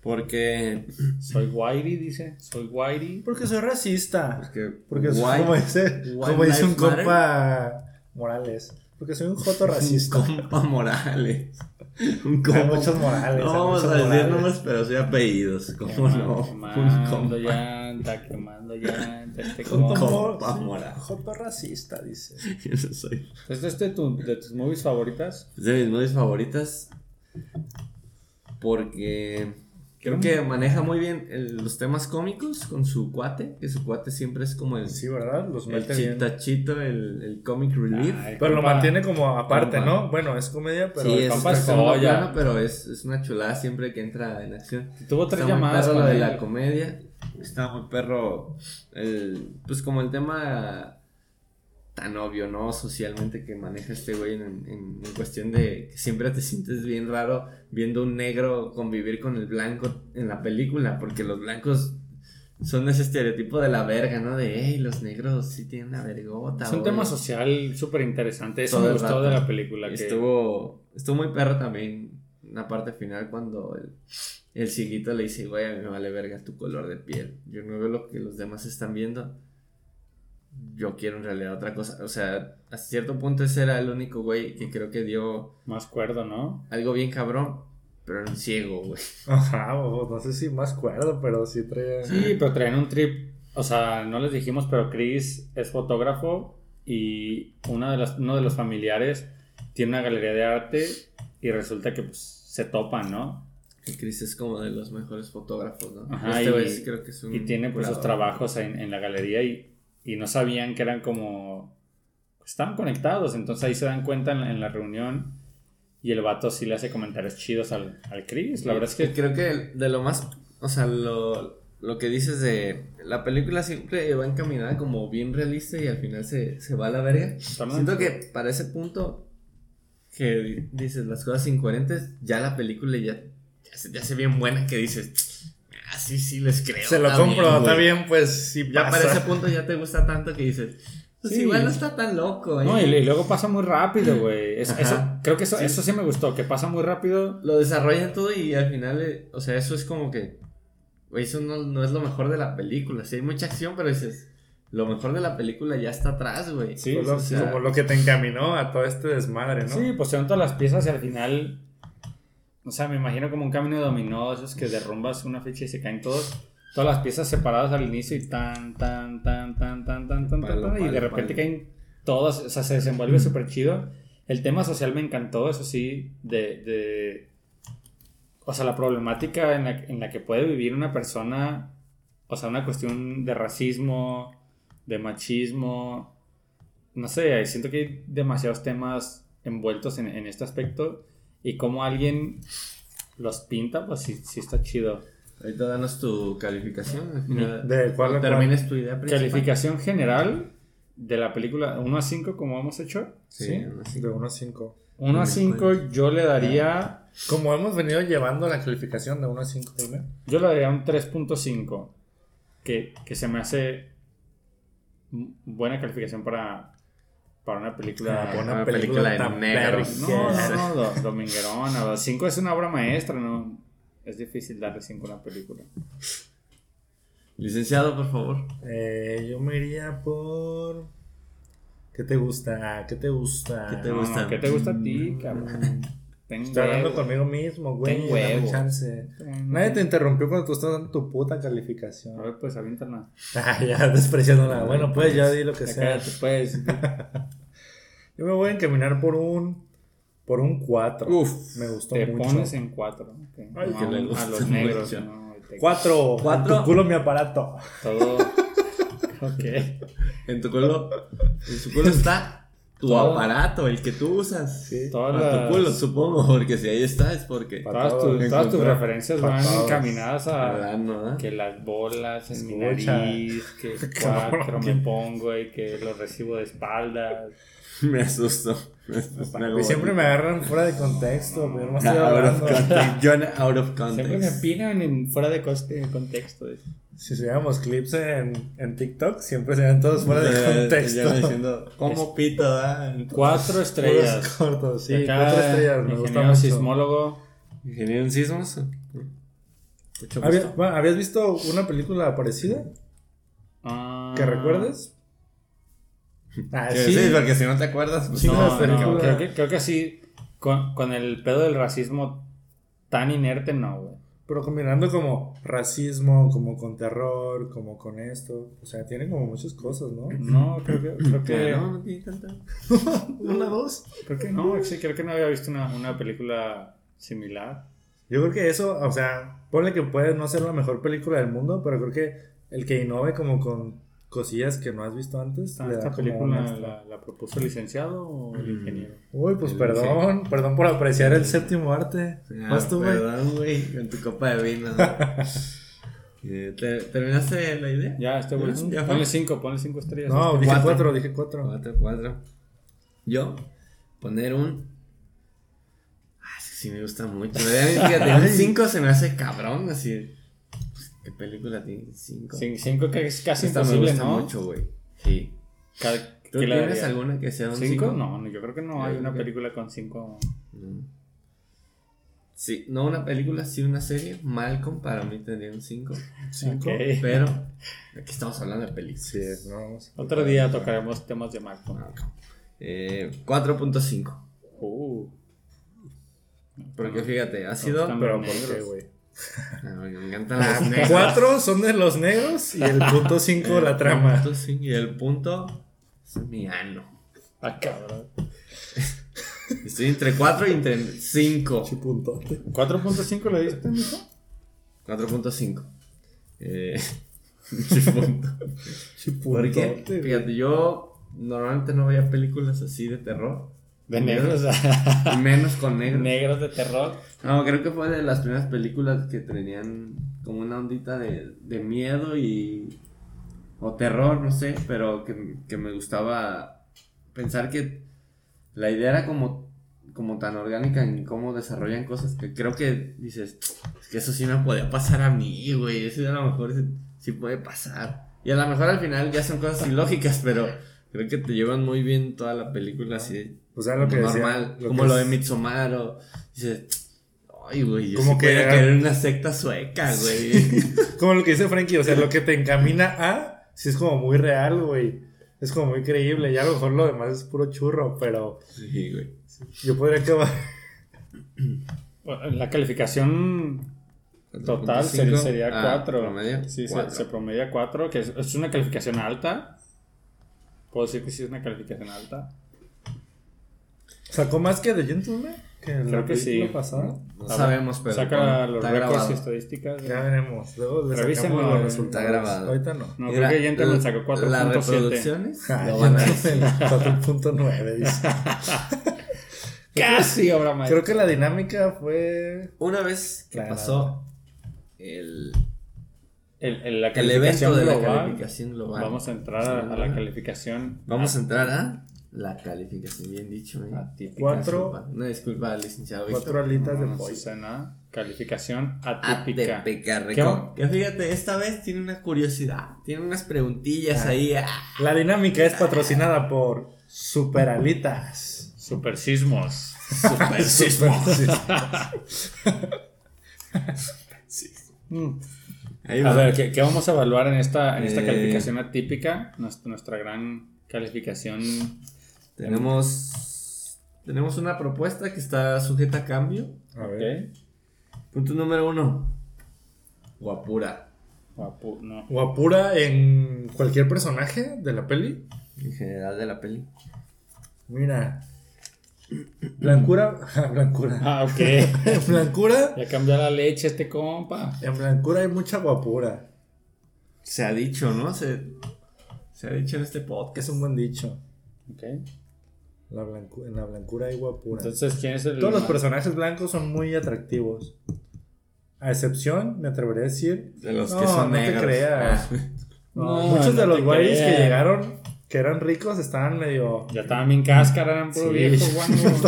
Porque. Soy Whitey, dice. Soy Whitey. Porque soy racista. Porque. Porque soy White- como dice, como dice un Matter. compa Morales. Porque soy un joto racista. Un compa Morales. Un Hay compa. muchos Morales. No vamos a decir nombres, pero sí apellidos. ¿Cómo no? Un compa. llanta, quemando llanta. Este Joto compa. Como- Mor- compa sí, Morales. Joto racista, dice. Eso soy. ¿Esto es de, tu- de tus movies favoritas? Es de mis movies favoritas. Porque. Creo ¿Qué? que maneja muy bien el- los temas cómicos con su cuate. Que su cuate siempre es como el, Sí, ¿verdad? Los el chitachito, el, el comic relief. Ay, Pero lo compa. mantiene como aparte, Compa. ¿no? Bueno, es comedia, pero sí, es compa plano, pero es, es una chulada siempre que entra en acción. Tuvo tres Está muy llamadas perro con lo de la comedia. Está muy perro. El, pues como el tema tan obvio, ¿no? Socialmente que maneja este güey en, en- en cuestión de que siempre te sientes bien raro viendo un negro convivir con el blanco en la película, porque los blancos son ese estereotipo de la verga, ¿no? De, hey, los negros sí tienen una vergota. Es un güey". tema social súper interesante. Eso Todo me gustó de la película. Que Estuvo, estuvo muy perro también. Una parte final cuando el, el cieguito le dice, güey, a mí me vale verga tu color de piel. Yo no veo lo que los demás están viendo. Yo quiero en realidad otra cosa. O sea, a cierto punto ese era el único güey que creo que dio Más cuerdo, ¿no? algo bien cabrón. Pero era un ciego, güey. Ajá, no sé si más cuerdo, pero sí trae. Sí, pero traen un trip. O sea, no les dijimos, pero Chris es fotógrafo y una de las, uno de los familiares tiene una galería de arte y resulta que pues, se topan, ¿no? El Chris es como de los mejores fotógrafos, ¿no? Ajá, este y- sí creo que es un. Y tiene pues sus trabajos en, en la galería y, y no sabían que eran como... Estaban conectados, entonces ahí se dan cuenta en la, en la reunión y el vato sí le hace comentarios chidos al, al Chris. La verdad es que... creo que de lo más, o sea, lo, lo que dices de la película siempre va encaminada como bien realista y al final se, se va a la verga. Siento que para ese punto que di- dices las cosas incoherentes, ya la película ya, ya, se te hace bien buena que dices, sí, sí, les creo. Se lo compro, está güey". bien, pues sí Ya pasa. para ese punto ya te gusta tanto que dices, pues Sí. igual no está tan loco. ¿eh? No, y, y luego pasa muy rápido, güey. Es- Ajá. eso- creo que eso Sí. eso sí me gustó, que pasa muy rápido. lo desarrollan todo y al final, eh, o sea, eso es como que, güey, eso no, no es lo mejor de la película. Sí, hay mucha acción, pero dices, lo mejor de la película ya está atrás, güey. Sí, lo- o sea- como lo que te encaminó a todo este desmadre, ¿no? Sí, pues van todas las piezas y al final. O sea, me imagino como un camino de dominó, esos que derrumbas una ficha y se caen todos. Todas las piezas separadas al inicio y tan, tan, tan, tan, tan, tan, tan, Palo, tan, y de palo, repente palo. caen todas, o sea, se desenvuelve súper chido. El tema social me encantó, eso sí, de, de o sea, la problemática en la, en la que puede vivir una persona, o sea, una cuestión de racismo, de machismo, no sé, siento que hay demasiados temas envueltos en, en este aspecto y cómo alguien los pinta, pues sí, sí está chido. Ahorita danos tu calificación. final, ¿De cuál termines tu idea principal. Calificación general de la película 1 a 5 como hemos hecho. Sí, así. De 1 a 5. 1 a 5 yo le daría Como hemos venido llevando la calificación de 1 a 5, dime. yo le daría un 3.5 que, que se me hace buena calificación para, para una película. Ah, una película de tan negros. No, no, no, do- dominguerona. 5 es una obra maestra, ¿no? Es difícil darle 5 a una película. Licenciado, por favor. Eh, yo me iría por. ¿Qué te gusta? ¿Qué te gusta? ¿Qué te gusta? no, ¿Qué te gusta a ti, cabrón? Ten Estoy hablando conmigo mismo, güey. Ten dame huevo. chance. Ten- Nadie te interrumpió cuando tú estás dando tu puta A calificación. ver, pues aviéntala. Ah, ya despreciándola. Bueno, pues ya di lo que sea. cállate, pues. Yo me voy a encaminar por un. Por un 4. Uf. Me gustó Te mucho. pones en 4. Ay, que le gusta a los negros. mucho. ¿no? Te- 4. Cuatro. Tu culo mi aparato. Todo. Ok. En tu culo. En su culo está tu Todo. aparato, el que tú usas. Sí. Todas A tu las- culo, supongo, porque si ahí está es porque. Todas, tus- todas tus referencias van todos. encaminadas a ¿Verdad, no? que las bolas en mi Escucha. nariz, que Cabrón, cuatro ¿qué? me pongo y que los recibo de espaldas. Me. Y siempre me agarran fuera de contexto, pero no estoy Out of hablando. context. Yo out of Siempre me opinan en, fuera de coste, contexto. Si subiéramos clips en, en TikTok, siempre serían todos fuera de contexto. diciendo, ¿cómo pito? Cuatro estrellas. cortos, sí, Acá, cuatro estrellas, me gusta ingeniero mucho. sismólogo. Ingeniero en sismos. Mucho ¿Había- gusto. bueno, ¿Habías visto una película parecida? ah, ¿Que recuerdes? Ah, Sí, sí, porque si no te acuerdas, pues Sí, No, no, creo, que, creo que sí. Con, con el pedo del racismo tan inerte, no, güey. Pero combinando como racismo, como con terror, como con esto. O sea, tiene como muchas cosas, ¿no? No, creo que, creo Que que, no, no tiene tanta. Una, dos. creo que no, sí, creo que no había visto una, una película similar. Yo creo que eso, o sea, ponle que puede no ser la mejor película del mundo, pero creo que el que innove como con cosillas que no has visto antes. ¿Esta, le da esta película la, la propuso el licenciado o el Mm. ingeniero? Uy, pues El- perdón, perdón por apreciar el séptimo arte. Ah, Vas tú, güey. Perdón, güey, con tu copa de vino. Eh, ¿te- ¿Terminaste la idea? Ya, este güey. Ponle cinco, ponle cinco estrellas. No, Este. dije Cuatro. cuatro, dije cuatro. Cuatro, cuatro. Yo, poner un. Ah, es que sí me gusta mucho. Fíjate, un 5 se me hace cabrón, así. ¿Qué película tiene 5? Cin- cinco que es casi Esta me imposible, gusta ¿no? mucho, güey. Sí. Ca- ¿Tú ¿qué le tienes alguna que sea un ¿Cinco? 5? No, no, yo creo que no hay una que- película con cinco. No. Sí, no una película, sí una serie. Malcolm para mí tendría un 5. Cinco. Ok. Pero aquí estamos hablando de películas. Sí, no. Otro día tocaremos temas de Malcolm. Eh, 4.5. Uh, Porque fíjate, ha sido. Están Pero. ¿por qué, güey? Ah, Me encantan los negros. Cuatro son de los negros y el punto cinco la trama. Punto cinco, y el punto es mi ano. ah, cabrón. Estoy entre 4 y entre 5. Chipuntote. ¿4.5 le diste, mijo? 4.5. Eh, sí, punto. ¿Por Chipuntote. qué? güey. Fíjate, yo normalmente no veía películas así de terror. De negros Y menos con negros. negros de terror. No, creo que fue de las primeras películas que tenían como una ondita de, de miedo y. o terror, no sé, pero que, que me gustaba pensar que la idea era como, como tan orgánica en cómo desarrollan cosas que creo que dices, es que eso sí me podía pasar a mí, güey, eso a lo mejor sí, sí puede pasar. Y a lo mejor al final ya son cosas ilógicas, pero creo que te llevan muy bien toda la película así. O sea, lo que decía, normal, lo como que lo de Midsommar o dices, ay, güey, yo Como sí que era- querer una secta sueca, güey. Como lo que dice Frankie, o sea, lo que te encamina a, sí es como muy real, güey. Es como muy creíble. Y a lo mejor lo demás es puro churro, pero sí, güey. yo podría acabar. La calificación total ser- 4.5. sería Ah, 4. promedio, Sí, se, cuatro. se promedia 4, que es, es una calificación alta. Puedo decir que sí es una calificación alta. ¿Sacó más que The Gentleman? Que en Creo la que sí. pasada. No A sabemos, pero Saca los está récords grabado. y estadísticas. Ya veremos. Luego le sacamos los resultados. está grabado. Ahorita no. No, creo que Gentleman l- sacó Las 4.7. reproducciones Ah, a el 4.9 dice. Casi obra maestra. Creo que la dinámica fue. Una vez que Claro. pasó el, El, el- la el evento calificación de la global, calificación global. Vamos a entrar a, a la calificación. Vamos a entrar a la calificación, bien dicho. ¿eh? Atípica. Cuatro. Disculpa, Una disculpa al licenciado. Cuatro alitas de pollo. Calificación atípica. Atípica, ¿Qué va- reco- Que fíjate, esta vez tiene una curiosidad. Tiene unas preguntillas Ah. ahí. ah. La dinámica es patrocinada por Superalitas. Super sismos. Super sismo. Mm. Ahí A ver, ¿qué, qué vamos a evaluar en esta, en esta Eh. calificación atípica? Nuestra, nuestra gran calificación. Tenemos, tenemos una propuesta que está sujeta a cambio. A ver. Punto número uno. Guapura. Guapu- no. Guapura en cualquier personaje de la peli. En general de la peli. Mira. Blancura. Blancura. Ah, ok. En blancura. ya cambió la leche este compa. En blancura hay mucha guapura. Se ha dicho, ¿no? Se, se ha dicho en este Que podcast. es un buen dicho. Ok. La blancu- en la blancura hay guapura. Entonces, ¿quién es el Todos los personajes blancos son muy atractivos. A excepción, me atrevería a decir. De los no, que son no te negros. creas. Ah. No, No, muchos no de los te güeyes que llegaron, que eran ricos, estaban medio. Ya estaban bien cáscara, eran puro Sí. viejo, guango.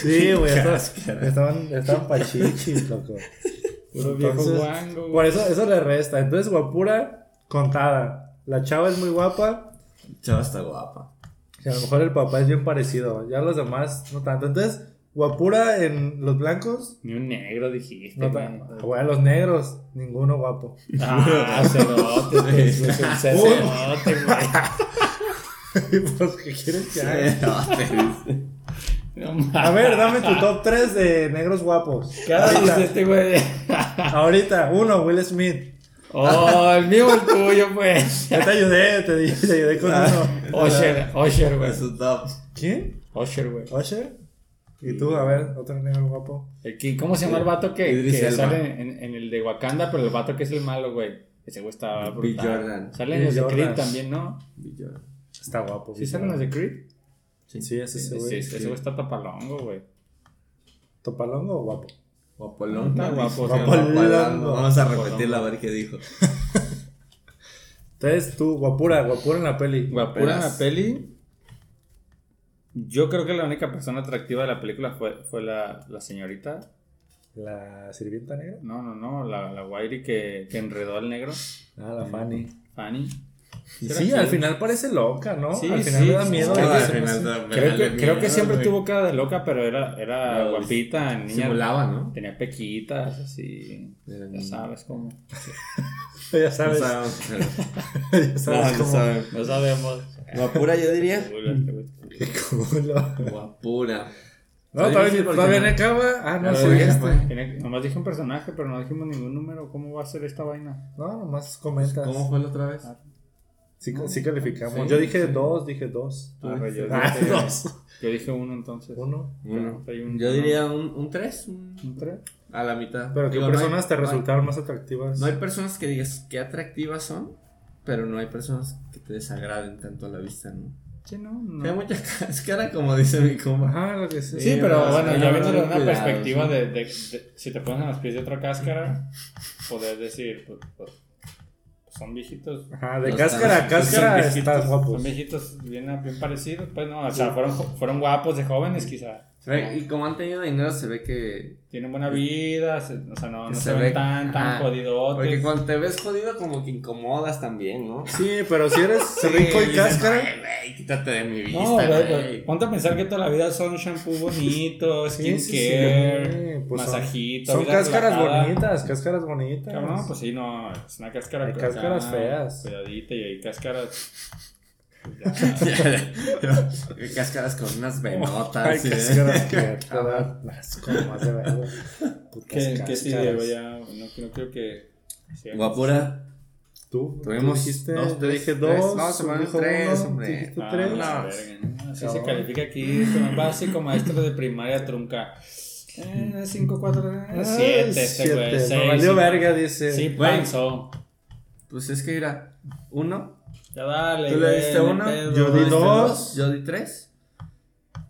Sí, güey. estaban-. Estaban, estaban pachichis, loco. Puro viejo Entonces, guango. güey. Por eso, eso le resta. Entonces, guapura, contada. La chava es muy guapa. Chava está guapa. Y a lo mejor el papá es bien parecido. Ya los demás no tanto. Entonces, guapura en los blancos. Ni un negro dijiste. No tanto. Güey, los negros, ninguno guapo. Ah, cerote, güey. Cerote, güey. pues, ¿qué quieres que haga? No. A ver, dame tu top 3 de negros guapos. Vez Ahorita, este güey. ahorita, uno, Will Smith. Oh, el mío o el tuyo, pues. Ya te ayudé, te, te ayudé con uno. Osher, Osher, güey. ¿Quién? Osher, güey. ¿Osher? ¿Y tú? A ver, otro negro guapo. El que- ¿Cómo se llama el vato que, Idris que Elba. sale en, en el de Wakanda, pero el vato que es el malo, güey? Ese güey Bill brutal. Jordan. Sale en Bill los de Creed Jordan. también, ¿no? Está guapo. ¿Sí salen los de Creed? Sí, ese es ese Sí, güey. ese güey está tapalongo, güey. ¿Topalongo o guapo? Guapolón. Está ¿no? guapo. Vamos a repetirlo a ver qué dijo. Entonces tú, guapura, guapura en la peli. Guapura en la peli. Yo creo que la única persona atractiva de la película fue, fue la, la señorita. ¿La sirvienta negra? No, no, no, la, la Wairi que, que enredó al negro. Ah, la Fanny. Fanny. Y ¿Será sí, al final parece loca, ¿no? Sí, al final sí, me da miedo. al final da- Creo que, creo siempre güey. tuvo cara de loca, pero era, era No, guapita, niña. Simulaba, ¿no? Tenía pequitas, así. Era Ya sabes cómo. Ya No sabes, sabemos, pero- ya sabes No, no cómo. sabemos. No sabemos. Guapura, yo diría. Qué culo. Guapura. No, todavía, no- no acaba. Ah, no, Pero sí, este. nomás dije un personaje, pero no dijimos ningún número. ¿Cómo va a ser esta vaina? No, nomás comentas. ¿Cómo fue la otra vez? Sí, sí calificamos. Sí, yo dije sí. dos, dije dos. Ah, yo Ah, dije- dos. Yo dije uno entonces. Uno. Uno. Un- Yo diría un 3. Un ¿Un tres? a la mitad. Pero ¿qué Digo, no hay- personas te no hay- resultaron más atractivas? No hay personas que digas qué atractivas son, pero no hay personas que te desagraden tanto a la vista, ¿no? Sí, no. no. Hay mucha cáscara, como dice mi compa. Ajá, lo que sí. Sí, pero bueno, ya no, viendo no, de una cuidado, perspectiva sí. de, de- de- si te pones en los pies de otra cáscara, poder decir, pues, pues son viejitos. Ajá, de cáscara a cáscara son viejitos, estás guapos. Son viejitos bien, bien parecidos, pues no, o sea, fueron, fueron guapos de jóvenes quizá. Se ve- y como han tenido dinero, se ve que. Tienen buena vida, se- o sea, no, no se, ven tan, tan ajá. jodidotes. Porque cuando te ves jodido, como que incomodas también, ¿no? Sí, pero si eres rico y cáscara. "Ay, güey, quítate de mi vista, No, güey, güey". güey, ponte a pensar que toda la vida son shampoo bonito, Sí, sí, sí, skincare, pues son- masajito, Son vida cáscaras relajada. bonitas, cáscaras bonitas. Cabrón, pues sí, no, es una cáscara Hay cáscaras feas. Cuidadita y hay cáscaras. Cáscaras con unas venotas. ¿sí? cáscaras que te de verlo. Putas ¿Qué, qué sí, cáscaras. Diego? Ya, no, no creo que. Guapura. Tú, Tuvimos tú dijiste, dos, tres, dije tres. dos, No, se dijo tres, hombre. Ah, tres. Así se califica aquí, como básico maestro de primaria trunca. Eh, 5, 4, Ah, 7, este siete. güey. Me 6. valió verga, dice. Sí. Pues es que era uno. Ya dale. Tú le diste uno. pedo. Yo di diste dos. Yo di tres.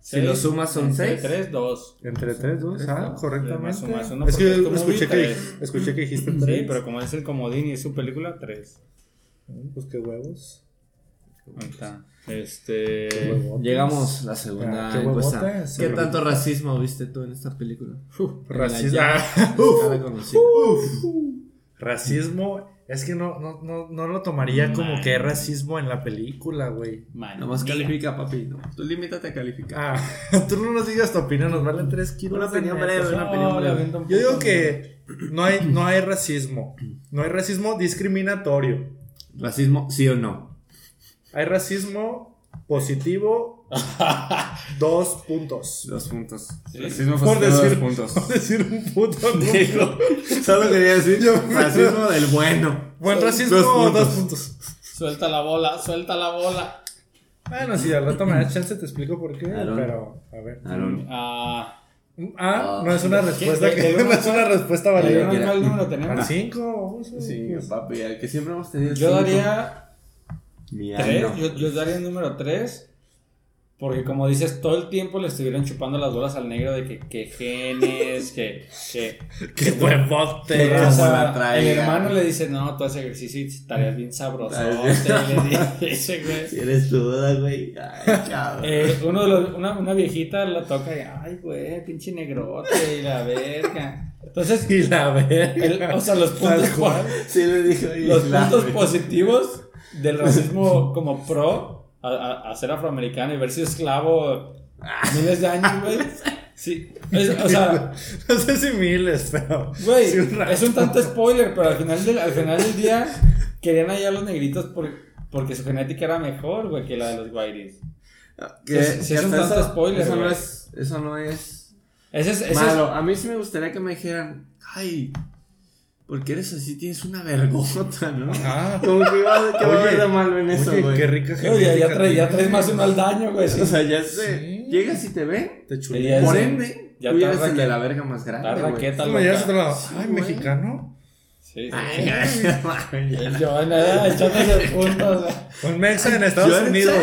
Si Seis, lo sumas son entre seis. tres, dos. Entre tres, dos, ah, Más correctamente. Más uno es que yo escuché movie, que, escuché que dijiste tres. Sí, pero como es el comodín y es su película, tres. Pues qué huevos. Ahí está. Este. Llegamos a la segunda Ah, qué encuesta. huevotes. ¿Qué tanto racismo viste tú en esta película? Uf, racismo. Racismo. Es que no, no, no, no lo tomaría como que es racismo en la película, güey. Man, Nomás califica, papi. No, tú limítate a calificar. Ah, tú no nos digas tu opinión, nos valen tres kilos. Una opinión breve, una No, opinión breve. Yo digo que no hay, no hay racismo. No hay racismo discriminatorio. ¿Racismo, sí o no? Hay racismo positivo, dos puntos. Dos puntos. Sí. Racismo Por decir, dos puntos. por decir un. Digo, solo quería decir racismo del bueno. Buen racismo, Dos dos puntos. Suelta la bola, suelta la bola. Bueno, si al rato me das chance te explico por qué, Aaron. pero a ver. Aaron. Ah. Ah, no es una respuesta ¿Qué? que no es una respuesta ¿el válida. número- quiera. ¿Cuál número ¿Al tenemos? 5? Sí, papi, el que siempre hemos tenido. Yo cinco. daría Mi Tres, ano. yo, yo daría el número 3. Porque como dices, todo el tiempo le estuvieron chupando las bolas al negro de que, que genes, que, que, ¡Qué huevote! que, traiga. el hermano le dice, no, tú haces ejercicio y estarías bien sabroso. Le dice, güey. Ay, cabrón. Eh, uno de los- una, una viejita la toca y, ay, güey, pinche negrote y la verga. Entonces, Y la verga. el- o sea, los puntos. Sí le dijo los puntos positivos del racismo como pro a, a- a ser afroamericano y haber sido esclavo miles de años, güey. Sí, es- o sea, No sé si miles, pero. güey, sí, un rato. es un tanto spoiler, pero al final del, al final del día querían allá a los negritos por- porque su genética era mejor, güey, que la de los whiteys. Que, Sí, es un tanto eso, spoiler, Eso no es. Eso no es. Ese es, ese es- malo. A mí sí me gustaría que me dijeran. Ay. Porque eres así, tienes una vergota, ¿no? Ah, Como que va, que va a Oye, de malo en eso, güey. qué rica Güey, ya, ya, traes, ya más uno al daño, güey. sí. O sea, ya. Sí. Llegas y te ven. Te Ya chuleas. Por sí. ende, Ya tú eres el de la verga más grande. La güey. raqueta. Sí, Ay, güey. mexicano. Sí, sí. Ay, ay, El Joan era echándose puntos. güey. Un mexa en Estados Yo- Unidos.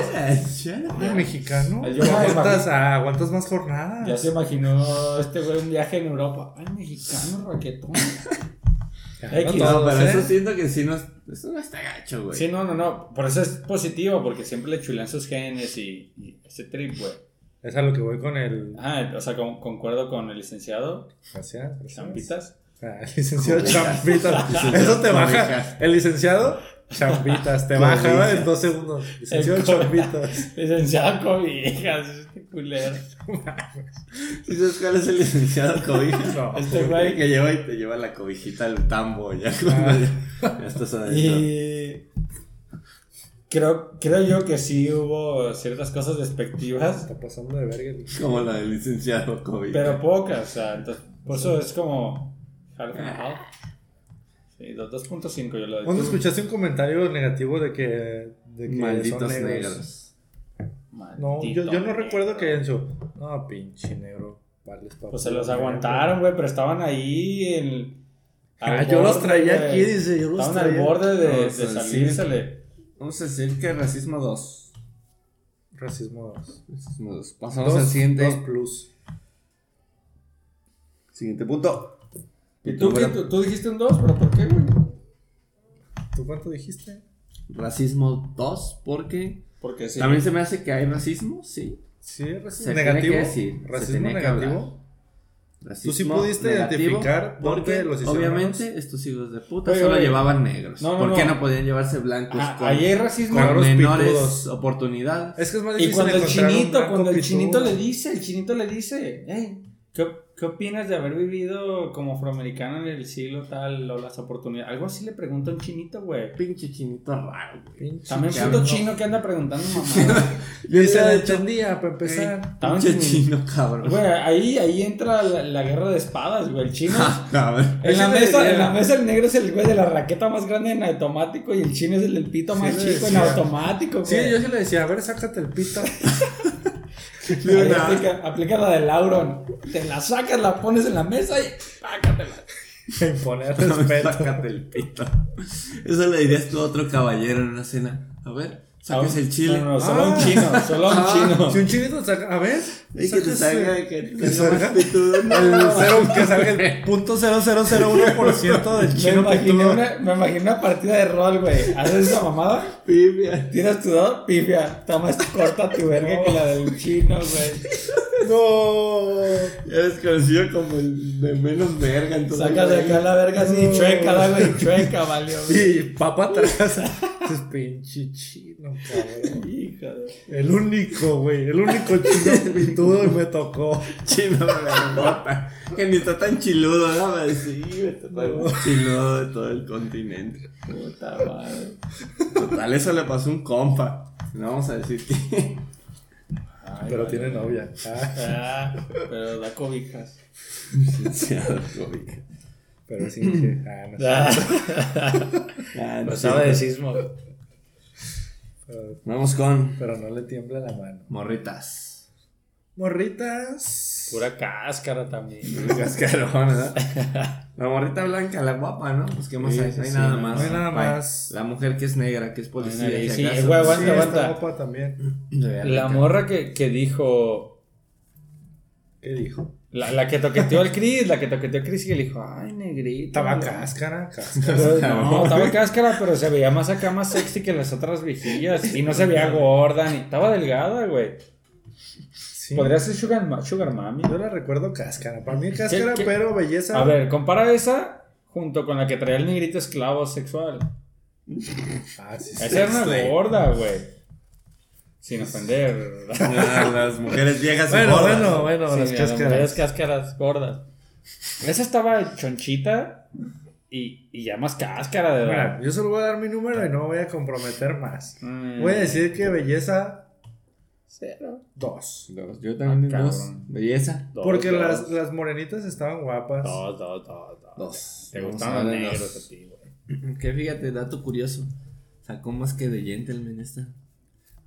Yo- Ay, mexicano. Yo aguantas, ah, aguantas más jornadas. Ya se imaginó este güey un viaje en Europa. Ay, mexicano, raquetón. X. no pero ¿eh? eso siento que sí no. Eso no está gacho, güey. Sí, no, no, no. Por eso es positivo, porque siempre le chulean sus genes y, y ese trip, güey. Es a lo que voy con el. Ah, o sea, con- concuerdo con el licenciado Gracias. gracias. Champitas. Ah, el licenciado. Champitas. Eso te baja. El licenciado Champitas. Te baja Cobijas. ¿verdad? en dos segundos. Licenciado Champitas. Licenciado Cobijas, este culero. ¿Sí sabes cuál es el licenciado cobija? No. Este güey. Que lleva y te lleva la cobijita al tambo ya cuando ya, ya estás adentro. Y creo, creo yo que sí hubo ciertas cosas despectivas, Está pasando de verga. Como la del licenciado cobija. pero pocas. O sea, entonces, por eso es como. half. Sí, dos- 2.5 yo lo doy. ¿Cuándo escuchaste un comentario negativo de que, de que Malditos son negros? negros. No, yo, yo no recuerdo que en su. No, pinche negro. Vales pa' Pues se los aguantaron, güey, pero estaban ahí en. Ah, yo los traía güey. aquí, dice. Yo los Estaban al traía. borde de, No, de salírsele. Vamos a decir que racismo 2. Racismo 2. Racismo 2. Pasamos al siguiente. 2 plus. Siguiente punto. ¿Y tú, qué? ¿Tú, tú dijiste un 2, pero ¿por qué, güey? ¿Tú cuánto dijiste? Racismo 2, porque Porque sí. también se me hace que hay racismo, sí. Sí, racismo Se tiene negativo. que decir, se racismo negativo. Racismo ¿Tú sí pudiste identificar porque los hicieron obviamente estos hijos de puta Oye, solo oye. llevaban negros. No, no, ¿Por qué no. no podían llevarse blancos Ah, con, ahí hay racismo. con menores pitudos. oportunidades? Es que es más Y difícil cuando el chinito, cuando el pitudo. chinito le dice, el chinito le dice, hey, ¿qué, ¿qué opinas de haber vivido como afroamericano en el siglo tal o las oportunidades? Algo así le pregunta un chinito, güey. Pinche chinito raro, güey. También que puto chino que anda preguntando mamá. Yo se dicho, entendía para empezar. Pinche chino, cabrón. Güey, ahí, ahí entra la, la guerra de espadas, güey. El chino. Cabrón. En la, mesa, en la mesa el negro es el güey de la raqueta más grande en automático y el chino es el del pito Sí más chico en automático, Sí, güey. yo sí le decía, a ver, sácate el pito. De una- aplica, aplica la de Lauron. Te la sacas, la pones en la mesa y pácatela. Imponer respeto. Sácate el pito. Eso le dirías tú a otro caballero en una cena. A ver, saques el chile. No, no, solo Ah. un chino, solo un Ah. chino. Si un chinito saca, a ver, Y que te salga, que te salga el cero, que salga el punto 0001% del Me chino imaginé, pitudo. una, me imaginé una partida de rol, güey. Haces esa mamada, Pibia. tiras tu dado, pifia. Está más corta tu verga que la del chino, güey. No. Ya eres conocido como el de menos verga. Entonces, Sacas de acá la verga así, No. chueca, la güey, chueca, valió. güey. Y papá atrás. Es pinche chino, cabrón. Hija de- El único, güey. El único chino pitudo y me tocó. Chino vergota. Que ni está tan chiludo, ¿no? Sí, me tocó el chiludo de todo el continente. Puta madre. Total, eso le pasó a un compa. No vamos a decir que. Ay, Pero vale. tiene novia. Ah, Ah, pero da cobijas. Pero sí que. Ah, no sé. Ah, no sé. de sismo. Pero, Vamos con pero no le tiembla la mano. morritas. Morritas. Pura cáscara también. Cascarón, ¿verdad? La morrita blanca, la guapa, ¿no? Pues qué más Sí, hay, sí, no hay sí, nada no más. hay nada Ay, más. La mujer que es negra, que es policía. Ay, si sí, acaso. güey, aguanta, Sí, aguanta. guapa también. La morra que, que dijo. ¿Qué dijo? La, la que toqueteó al Chris, la que toqueteó al Chris y le dijo, ay, negrita. Estaba ¿no?". cáscara, cáscara. Pero no, estaba cáscara, pero se veía más acá, más sexy que las otras viejillas. Y no se veía gorda, ni estaba delgada, güey. Sí. Podría ser Sugar, Ma- Sugar Mami. Yo la recuerdo cáscara. Para mí cáscara, qué? pero belleza. A ver, compara esa junto con la que traía el negrito esclavo sexual. Ah, sí, sí. Esa era una Sí. gorda, güey. Sin ofender. Ah, Las mujeres viejas y Bueno, gordas. bueno, bueno, Sí, las mira, las cáscaras. mujeres cáscaras gordas. Esa estaba chonchita y, y ya más cáscara, de verdad. Mira, yo solo voy a dar mi número y no voy a comprometer más. Mm, Voy a decir que belleza Cero. 2. Dos, Yo también Ah, dos. Belleza. Dos, Porque dos. las, las morenitas estaban guapas. Dos, dos, dos, dos. Dos. Te los darle negros dos. a ti, güey. Que fíjate, dato curioso. Sacó más que de Gentleman esta.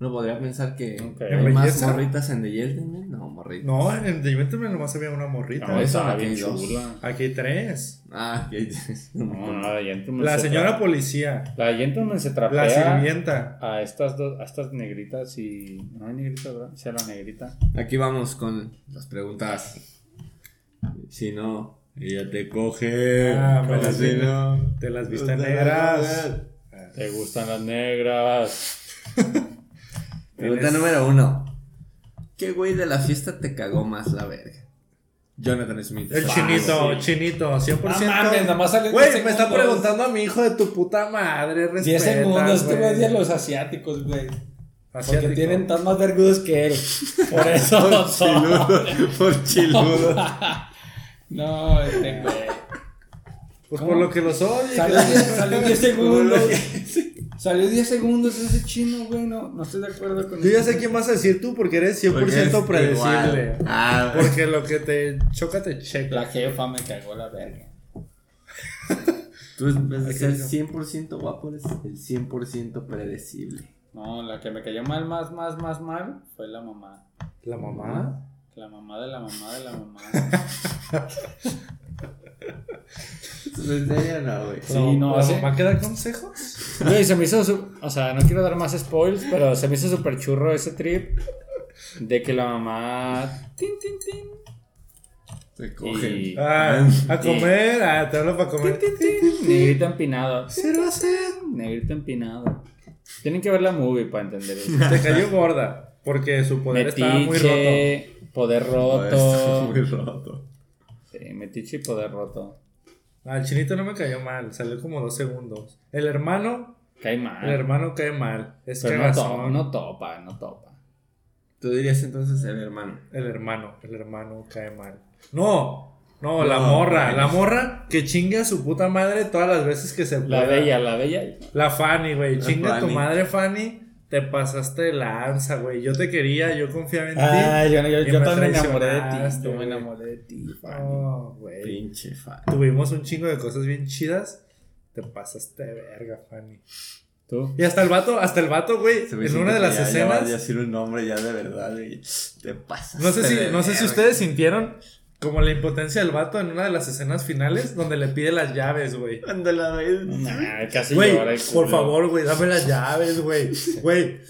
Uno podría pensar que Ok. hay ¿En más belleza? morritas en The Gentleman. No, morritas. No, en el Gentleman nomás había una morrita. No, estaba aquí hay dos. Aquí hay tres. Ah, que No, no, la Gentleman La se señora policía. La Gentleman se La trapea sirvienta. a estas dos, a estas negritas y. No hay negritas, ¿verdad? Sí, a la negrita. Aquí vamos con las preguntas. Si no, ella te coge. Ah, las si no. Te las viste Te las negras. Te gustan las negras. Pregunta Tienes- número uno. ¿Qué güey de la fiesta te cagó más la verga? Jonathan Smith. El Ah, chinito, sí. chinito, 100%. No mames, nomás salió en Güey, 10 me está segundos. preguntando a mi hijo de tu puta madre. 10 respeta, segundos, este güey. güey odia a los asiáticos, güey. Porque Asiático. tienen tan más vergudos que él. Por eso Por son. chiludo. Por chiludo. No, este güey. Pues ¿Cómo? por lo que los odia. 10 salió 10 segundos. Salió 10 segundos ese chino, güey. No, no estoy de acuerdo con Yo ya eso. sé quién vas a decir tú porque eres 100% Porque es predecible. igual. Ah, Porque lo que te choca te checa. La jefa me cagó la verga. Tú en vez de ser 100% guapo, eres el 100% predecible. No, la que me cayó mal, más, más, más mal fue la mamá. ¿La mamá? La mamá de la mamá de la mamá. ¿En serio no, güey? Sí, no, ¿La hace- mamá que da consejos? Güey, se me hizo. su- O sea, no quiero dar más spoils, pero se me hizo súper churro ese trip. De que la mamá. Tin, tin, tin. Se cogen. Y- Ah, a comer, ah, te hablo para comer. tin, tin. Negrito empinado. Cero a cero. Negrito empinado. Tienen que ver la movie para entender eso. Te cayó gorda. Porque su poder estaba muy roto. Metiche, poder roto. muy roto. Sí, metiche y poder roto. Ah, el chinito no me cayó mal. Salió como dos segundos. El hermano, Cae mal. el hermano cae mal. Es pero no no topa, no topa. Tú dirías entonces el hermano. El hermano, el hermano cae mal. No, no, la morra, güey. la morra que chingue a su puta madre todas las veces que se La pueda. bella, la bella. La Fanny, güey. La Chinga a tu madre, Fanny. Te pasaste de lanza, güey. Yo te quería, yo confiaba en Ah, ti. yo, yo, yo me también me enamoré de ti. Yo me enamoré de ti, Fanny. No, güey. Pinche fan. Tuvimos un chingo de cosas bien chidas. Te pasaste de verga, Fanny. ¿Tú? Y hasta el vato, hasta el vato, güey, en una de las ya- ya a escenas. decir un nombre ya de verdad, güey. Te pasas. No sé si, no sé si ustedes sintieron como la impotencia del vato en una de las escenas finales donde le pide las llaves, güey. Cuando la ves. Nah, casi Güey, llora el por culo. favor, güey, dame las llaves, güey. Güey,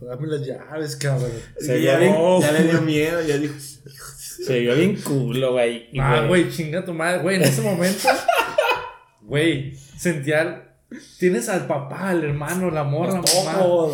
dame las llaves, cabrón. Se ya, le, ya le dio miedo, ya dijo. Se vio bien culo, güey. Ah, güey, chinga tu madre, güey, en ese momento, güey, sentía, tienes al papá, al hermano, la morra, la mamá.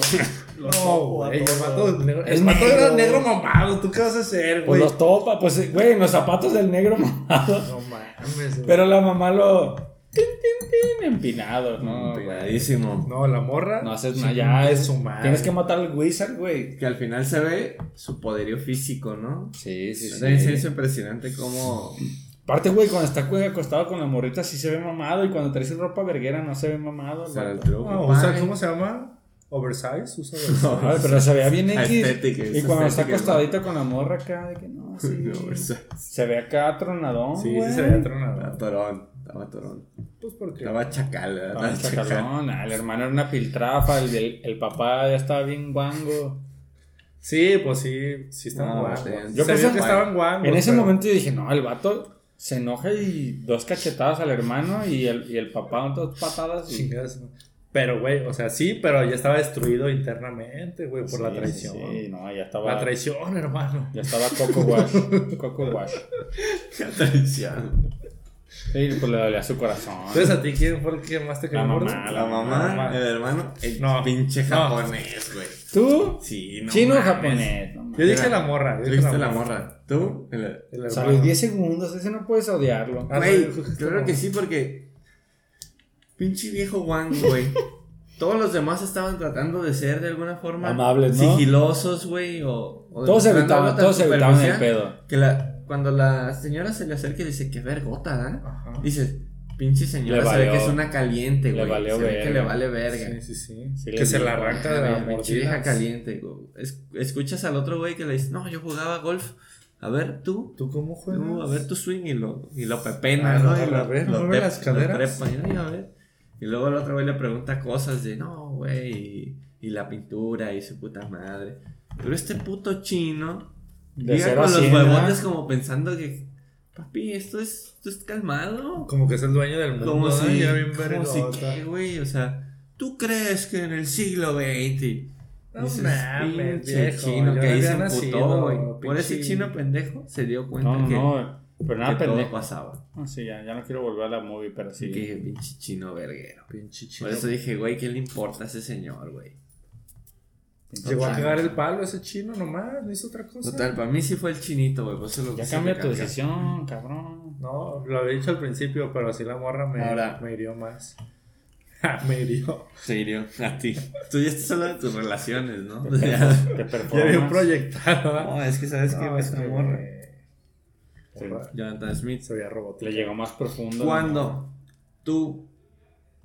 Todos. No, güey, el vato, negro- Es el era negro. mamado, ¿tú qué vas a hacer, Pues güey? los topa, pues, güey, en los zapatos del negro mamado. No mames, güey. Pero la mamá lo. Tin, tin, tin, empinado, ¿no? güey. Pegadísimo. No, la morra. No haces nada, ya es. su madre. Tienes que matar al wizard, güey. Que al final se ve su poderío físico, ¿no? Sí, sí, También se hizo impresionante cómo. Aparte, güey, cuando está acostado con la morrita sí se ve mamado. Y cuando trae su ropa verguera no se ve mamado. O sea, el truco. Usa- Ay. ¿Cómo se llama? Oversize, usa oversize. Ay, pero se veía bien X. Y cuando está acostadito con la morra acá, de que no, sí. No, Se ve acá tronadón. Sí, güey. sí se veía Estaba tronado. torón. Estaba torón. Pues porque. Estaba chacal, ¿verdad? Estaba chacalón, el hermano era una piltrafa, el, el papá ya estaba bien guango. Sí, pues sí, sí No, guangos. Yo pensé que estaban guangos. En ese pero- momento yo dije, no, el vato se enoja y dos cachetadas al hermano y el, y el papá dos patadas. Y... Chingadas, ¿no? Pero, güey, o sea, sí, pero ya estaba destruido internamente, güey, por la traición. Sí, sí, no, ya estaba. La traición, hermano. Ya estaba Coco Wash. Coco Wash. Traición. Sí, pues le dolía su corazón. Entonces, ¿a ti quién fue el que más te La cayó gordo? mamá, La mamá, el hermano, el No, pinche japonés, güey. ¿Tú? Sí, no Chino o mames. japonés. No. Yo dije la morra. yo dije dijiste la morra. ¿Tú? El- El O sea, los hermano. 10 segundos, ese no puedes odiarlo. Ah, Güey, dije claro la que sí, porque. Pinche viejo Wang, güey. Todos los demás estaban tratando de ser de alguna forma Amables, ¿no? sigilosos, güey. O, o Todos evitaban, todos evitaban el pedo. Que la, cuando la señora se le acerca y dice, qué vergota, ¿eh? Ajá. Dices, pinche señora se ve que es una caliente, le güey. valió se ve que le vale verga. Sí, sí, sí. Sí, que se la arranca de la Güey, pinche vieja mordida. caliente, güey. Es- escuchas al otro güey que le dice, no, yo jugaba golf. A ver, tú, ¿Tú cómo juegas? tú, a ver tu swing y lo, y lo pepena, Ah, ¿no? Y a lo, ver, lo las lo caderas. trepa, y, "Ay, a ver. Y luego el otro güey le pregunta cosas de, no, güey, y, y la pintura y su puta madre. Pero este puto chino De llega con los ¿verdad? como pensando que, papi, esto es, esto es calmado. Como que es el dueño del mundo. Como ¿no? si, Ya bien como si qué, güey, o sea, ¿tú crees que en el siglo XX No dices, mames, viejo, chino yo que ahí se emputó, güey? Por ese chino pendejo se dio cuenta No, no, que, no. Pero nada que todo pendejo. pasaba. No, sí, ya, ya no quiero volver a la movie, pero sí. Que dije, pinche chino verguero. Pinche chino. Por eso dije, güey, ¿qué le importa a ese señor, güey? Llegó a cagar el palo ese chino nomás, no hizo otra cosa. Total, para mí sí fue el chinito, güey. Lo Ya cambia tu decisión, cabrón. No, lo había dicho al principio, pero así la morra me, Ahora. me hirió más. Ah, me hirió. Serio, a ti. Tú ya estás hablando de tus relaciones, ¿no? De Ya había proyectado. ¿verdad? no, es que sabes que No, es es una que- morra. Sí. Jonathan Smith. Se veía robótico. Le llegó más profundo. ¿Cuándo tú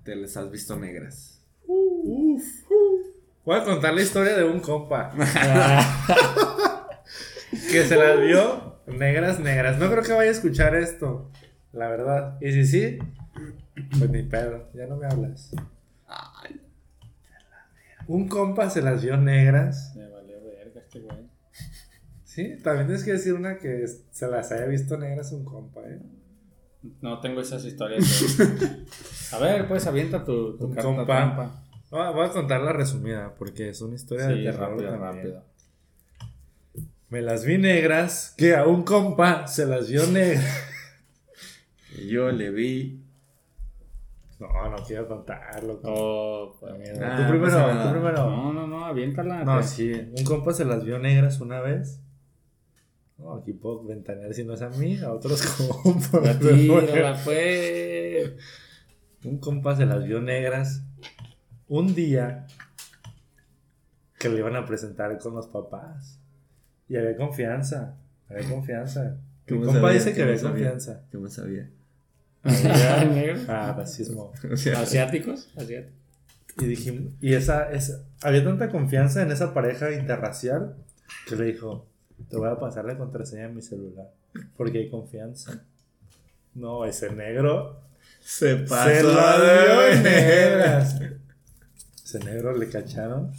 te les has visto negras? Uf, uf. Voy a contar la historia de un compa que se las vio negras, negras. No creo que vaya a escuchar esto, la verdad. Y si sí, pues ni pedo, ya no me hablas. Un compa se las vio negras. Me valió verga este güey. Sí, también tienes que decir una que se las haya visto negras un compa, ¿eh? No tengo esas historias. güey. a ver, pues avienta tu, tu Un carta compa. trampa. No, voy a contar la resumida porque es una historia de Sí, terror rápido, también. rápido. Me las vi negras, que a un compa se las vio negras. Y yo le vi. No, no quiero contarlo. Oh, pues, Ah, tú primero, pasa nada. tú primero. No, no, no, aviéntala. No, sí, un compa se las vio negras una vez. No, aquí puedo ventanear si no es a mí, a otros compas. Tírala, pues. Un compa se las vio negras un día que le iban a presentar con los papás. Y había confianza, había confianza. Mi ¿Cómo compa sabía? dice que ¿Cómo había sabía? confianza. ¿Cómo sabía? ¿Ya, negro? Ah, racismo. ¿Asiáticos? Asiáticos. Y dijimos, y esa, esa, había tanta confianza en esa pareja interracial que le dijo, te voy a pasar la contraseña de mi celular, porque hay confianza. No, ese negro se se pasó la de dio negras. Ese negro le cacharon.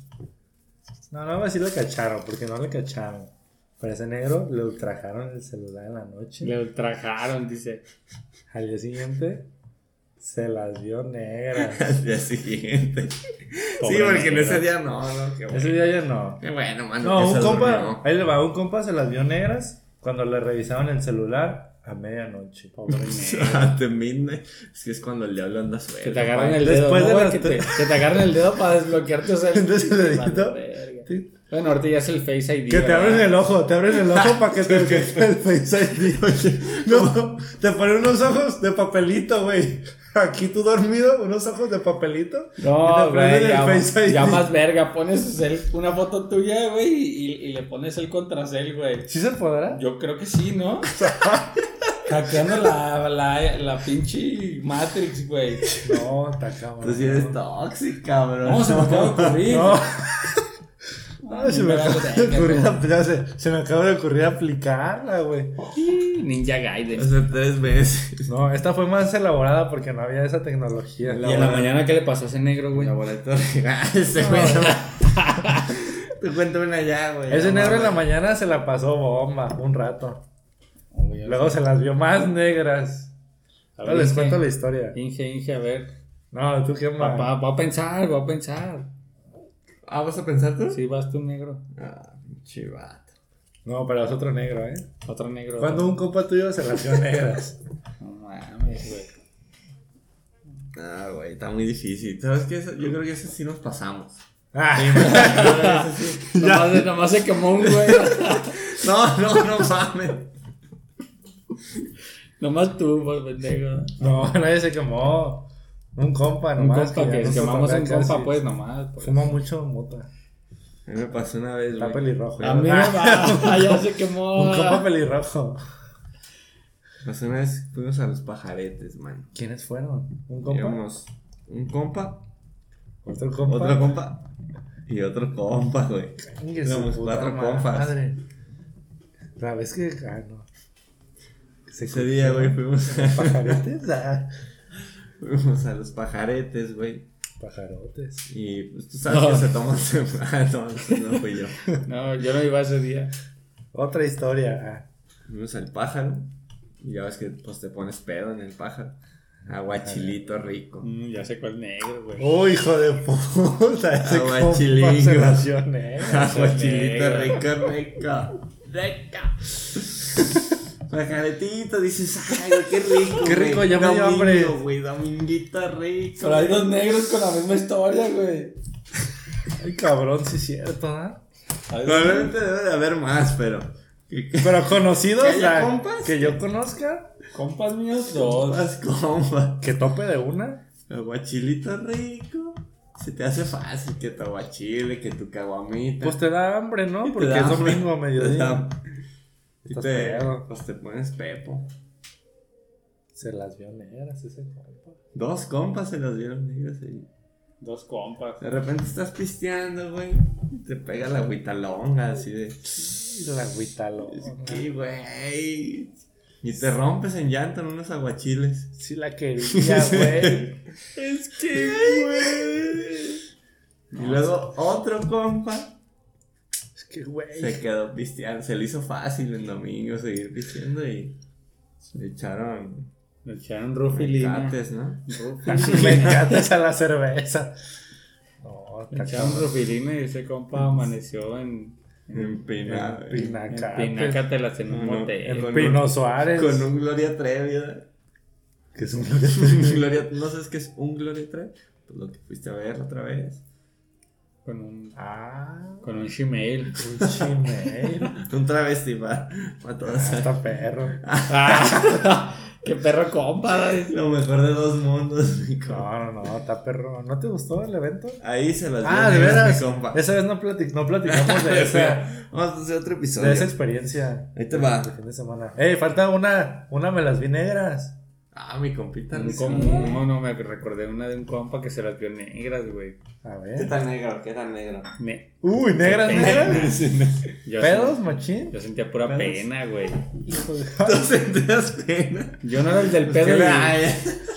No, no, así le cacharon, porque no le cacharon. Pero ese negro le ultrajaron el celular en la noche. Le ultrajaron, dice. Al día siguiente se las vio negras. Al día siguiente. sí, Pobre porque en ese día no, no, qué bueno. Ese día ya no. Qué bueno, mano. No, un compa, durmió. ahí le va, un compa se las vio negras cuando le revisaban el celular a medianoche. Pobre te midnight. Es que es cuando el diablo anda suelto. Que te agarran el dedo. Después ¿no, de que, te, que te agarran el dedo para desbloquearte. O sea, Entonces el dedito. Sí. Bueno, ahorita ya es el Face ID. Que te ¿verdad? abren el ojo, te abren el ojo para que te el Face ID. No, te ponen unos ojos de papelito, güey. Aquí tú dormido, unos ojos de papelito. No, güey, ya, más verga. Pones el- una foto tuya, güey, y, y le pones el contracel, güey. ¿Sí se podrá? Yo creo que sí, ¿no? Hackeando la, la, la pinche Matrix, güey. No, está cabrón. Tú sí eres tóxico, cabrón. No, se me acaba de ocurrir. No. Ah, Ay, se, me no, acaba de ocurrir, se, se me acaba de ocurrir aplicarla, güey. Ninja Gaiden. Hace tres meses. No, esta fue más elaborada porque no había esa tecnología. Y en la mañana, ¿qué le pasó a ese negro, güey? Laboratorio. Ah, ese güey. Tú cuéntame una ya, güey. Ese negro en la mañana se la pasó bomba un rato. Oye, Luego se las vio más negras. a les Inge, cuento la historia. Inge, Inge, a ver. No, tú qué Va, más. va- va a pensar, va a pensar. Ah, ¿vas a pensar tú? Sí, vas tú negro. Ah, chivato. No, pero es otro negro, ¿eh? Otro negro. Cuando un compa tuyo se las vio negras. No mames, güey. Ah, güey, está muy difícil. ¿Sabes qué? Eso- Yo creo que ese sí nos pasamos. Ah, Ese sí. Nomás, nomás se quemó un güey. No, no, no mames. nomás tú, pues, pendejo. no, nadie se quemó. Un compa Un nomás. compa ya que no se quemamos un compa, casi. pues, nomás. Pues. Fuma mucho mota. A mí me pasó una vez, Está güey. pelirrojo. A mí me va, ya se quemó. Un compa pelirrojo. Pasó una vez fuimos a los pajaretes, man. ¿Quiénes fueron? ¿Un compa? Íbamos un compa, ¿Otro compa? otro compa y otro compa, güey. Chingue su Íbamos puta cuatro compas. madre. La vez que. Ah, no. Se Ese día, güey, fuimos, Pajaretes, ah. fuimos a los pajaretes, güey. Pajarotes. Y pues tú sabes que se toman. Ah, no, no fui yo. No, yo no iba ese día. Otra historia. ah. Fuimos al pájaro. Y ya ves que pues te pones pedo en el pájaro. Aguachilito rico. Mm, ya sé cuál negro, güey. ¡Oh, hijo de puta! Aguachilito negro. rico, rico. Rico. Pajaretito, dices, ay, güey, qué rico. Qué rico, güey. ya me dio hambre. güey, dominguito rico. Pero hay dos negros con la misma historia, güey. Ay, cabrón, sí es cierto, ¿ah? Probablemente debe de haber más, pero. Pero conocidos, ¿Que haya compas? que yo conozca, Compas míos, dos. Más compa. que tope de una. Aguachilito rico. Se te hace fácil que tu aguachile, que tu caguamita. Pues te da hambre, ¿no? Porque es domingo a Te mediodía. Y te, pues te pones pepo. Se las vio negras ese compa. Dos compas se los dieron negras ahí. Dos compas. De repente estás pisteando, güey. Y te pega la agüitalonga así de. La agüitalo. ¿Qué, güey? Y te rompes en llanto en unos aguachiles. Sí la quería, güey. Es que, güey. Y luego otro compa Es que, güey. se quedó pisteando. Se le hizo fácil en domingo seguir pisteando y le echaron Me echaron Rufi Lima. mecates, ¿no? Rufi Me encanta esa la cerveza. No, está echaron. Rufilina y ese compa amaneció en. En Pina. En Pinacate. En Pinácatelas en un No. En Con Pino Suárez. Con un Gloria Trevi. Que es un Un Gloria, ¿No sabes qué es un Gloria Trevi? Pues lo que fuiste a ver otra vez. Con un. Ah, Con un Gmail. un chimel. Un travesti para todas. Hasta perro. Ah, ¡Qué perro compa! Lo mejor de dos mundos, mi compa. No, no, no, está perro. ¿No te gustó el evento? Ahí se las Ah, de veras. mi compa. Esa vez no, plati- no platicamos de esa, Vamos a hacer otro episodio. de esa experiencia. Ahí te va. De fin de semana. Ey, falta una. Una me las vi negras. Ah, mi compita. Un Luis. com- no, no, me recordé una de un compa que se las vio negras, güey. A ¿Qué ver. tan negro? ¿Qué tan negro? Uy, negras, negras. Yo, ¿Pedos, machín? yo sentía pura ¿Pedos? pena, güey. Hijo de. ¿No sentías pena? Yo no era el del pedo. y- ay,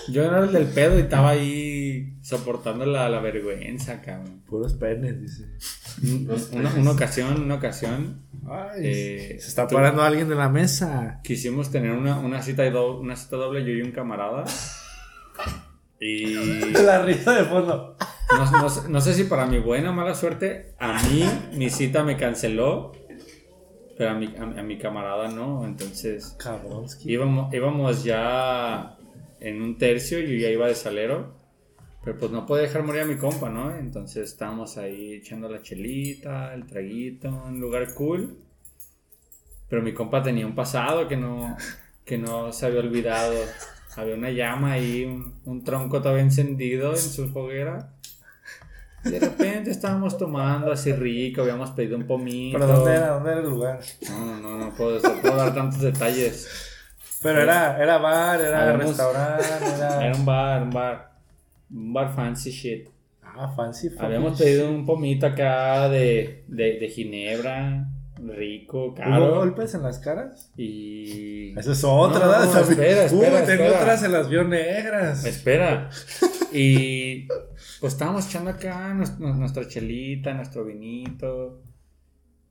Yo no era el del pedo y estaba ahí soportando la, la vergüenza, cabrón. Puros penes, dice. Una, una ocasión, una ocasión, Ay, Eh, se está tú- parando alguien de la mesa. quisimos tener una, una, cita, do- una cita doble, yo y un camarada. Y La risa de fondo. no, no sé- no sé si para mi buena o mala suerte, a mí mi cita me canceló, pero a mi, a, a mi camarada no. Entonces Cabronski. íbamos, íbamos ya en un tercio, yo ya iba de salero. Pero pues no puede dejar morir a mi compa, ¿no? Entonces estábamos ahí echando la chelita, el traguito, un lugar cool. Pero mi compa tenía un pasado que no, que no se había olvidado. Había una llama ahí, un, un tronco todavía encendido en su hoguera. Y de repente estábamos tomando así rico, habíamos pedido un pomito. ¿Pero dónde era? ¿Dónde era el lugar? No, no, no, no puedo, no puedo dar tantos detalles. Pero era, era bar, era Habíamos- restaurante, era. Era un bar, un bar, un bar fancy shit. Ah, fancy. fancy. Habíamos pedido un pomito acá de, de, de ginebra, rico, ¿Hubo caro. golpes en las caras? Y. Esa es otra, No, ¿verdad? no, También- espera, espera, Uy, tengo otras, se las vio negras. Espera. Y pues estábamos echando acá nues- nuestra chelita, nuestro vinito.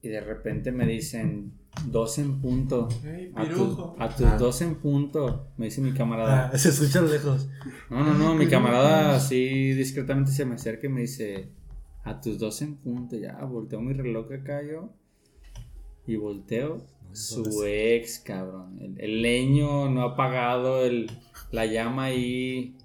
Y de repente me dicen, dos en punto. A, tu- pirujo. a tus Ah. dos en punto, me dice mi camarada. Ah, se escucha lejos. No, no, no, mi camarada así discretamente se me acerca y me dice, a tus dos en punto, ya, volteo mi reloj acá yo. Y volteo, su ex, cabrón. El, el leño no ha apagado el, la llama ahí.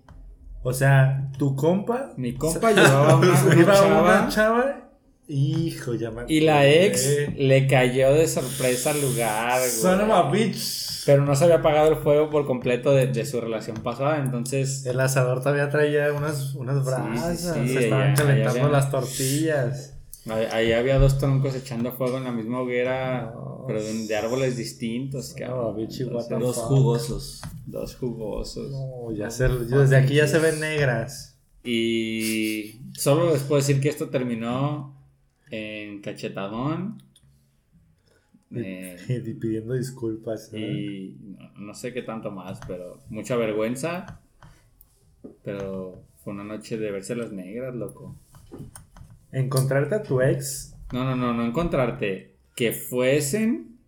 O sea, tu compa Mi compa llevaba una, una chava una chava. Hijo, ya me y la ex le cayó de sorpresa al lugar, Son of güey. a bitch. Pero no se había apagado el fuego por completo de, de su relación pasada, entonces... El asador todavía traía unas, unas brasas. sí, se estaban calentando las tortillas. Ahí había dos troncos echando fuego en la misma hoguera, No. pero de, de árboles distintos, cabrón. bichi, Entonces, Dos fuck. jugosos. dos jugosos. No, ya se, yo desde aquí ya se ven negras. Y solo les puedo decir que esto terminó en cachetadón. eh, Y pidiendo disculpas. ¿eh? y no, sé qué tanto más, pero mucha vergüenza. Pero fue una noche de verse las negras, loco. Encontrarte a tu ex. No, no, no, no encontrarte. Que fuesen.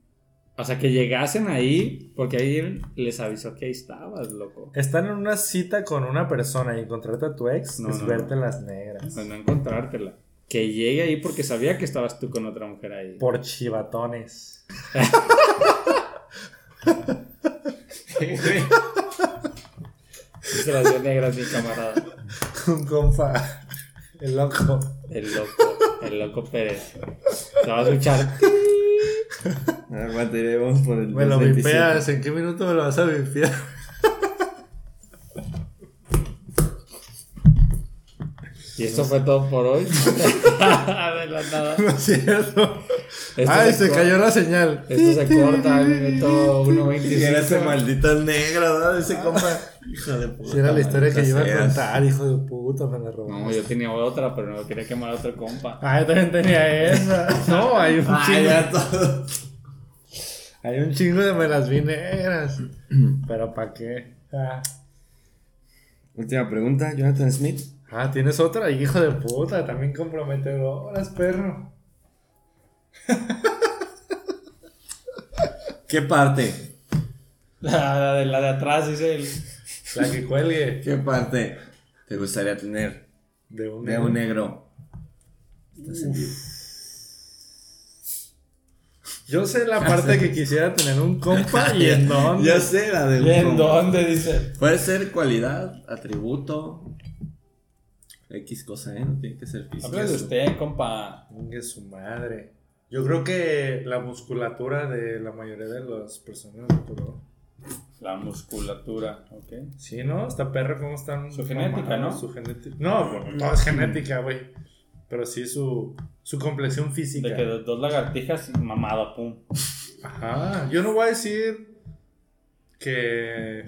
O sea, que llegasen ahí. Porque ahí les avisó que ahí estabas, loco. Estar en una cita con una persona y encontrarte a tu ex No, es no, verte no. las negras. Pues no encontrártela. Que llegue ahí porque sabía que estabas tú con otra mujer ahí. Por chivatones. Se las dio negras, mi camarada. Un compa. El loco. El loco, el loco Pérez. Te vas a escuchar. Aguantaremos por el Me lo 2.27. vipeas. ¿En qué minuto me lo vas a vipear? Y esto fue todo por hoy. De la nada. No es cierto. Esto Ay, se cayó la señal. Esto se corta al minuto Si era ese 1.25. maldito negro, ¿verdad? Ese compa. Hijo de puta. Si era la historia que yo iba a contar, hijo de puta, me la robó. No, yo tenía otra, pero no quería quemar a otro compa. Ah, yo también tenía esa. No, hay un Ah, chingo. ya todo. Hay un chingo de me las vi negras. Pero ¿para qué? Ah. Última pregunta, Jonathan Smith. Ah, tienes otra, hijo de puta, también comprometedoras, perro. ¿Qué parte? La, la de, la de atrás dice el. La que cuelgue ¿Qué parte te gustaría tener de un, de un negro? ¿Estás en vivo? Yo sé la parte que quisiera tener un compa y en dónde. Ya sé la de un ¿Y en compa. dónde dice? Puede ser cualidad, atributo, X cosa, ¿eh? No tiene que ser físico. Habla de usted, compa. Chingue su madre. Yo creo que la musculatura de la mayoría de las personas de color. La musculatura, ¿ok? Sí, ¿no? Está perro cómo están. Su genética, ¿no? Su genética. No, bueno, todo es genética, güey. Pero sí su, su complexión física. De que dos, dos lagartijas y mamada, pum. Ajá. Yo no voy a decir que.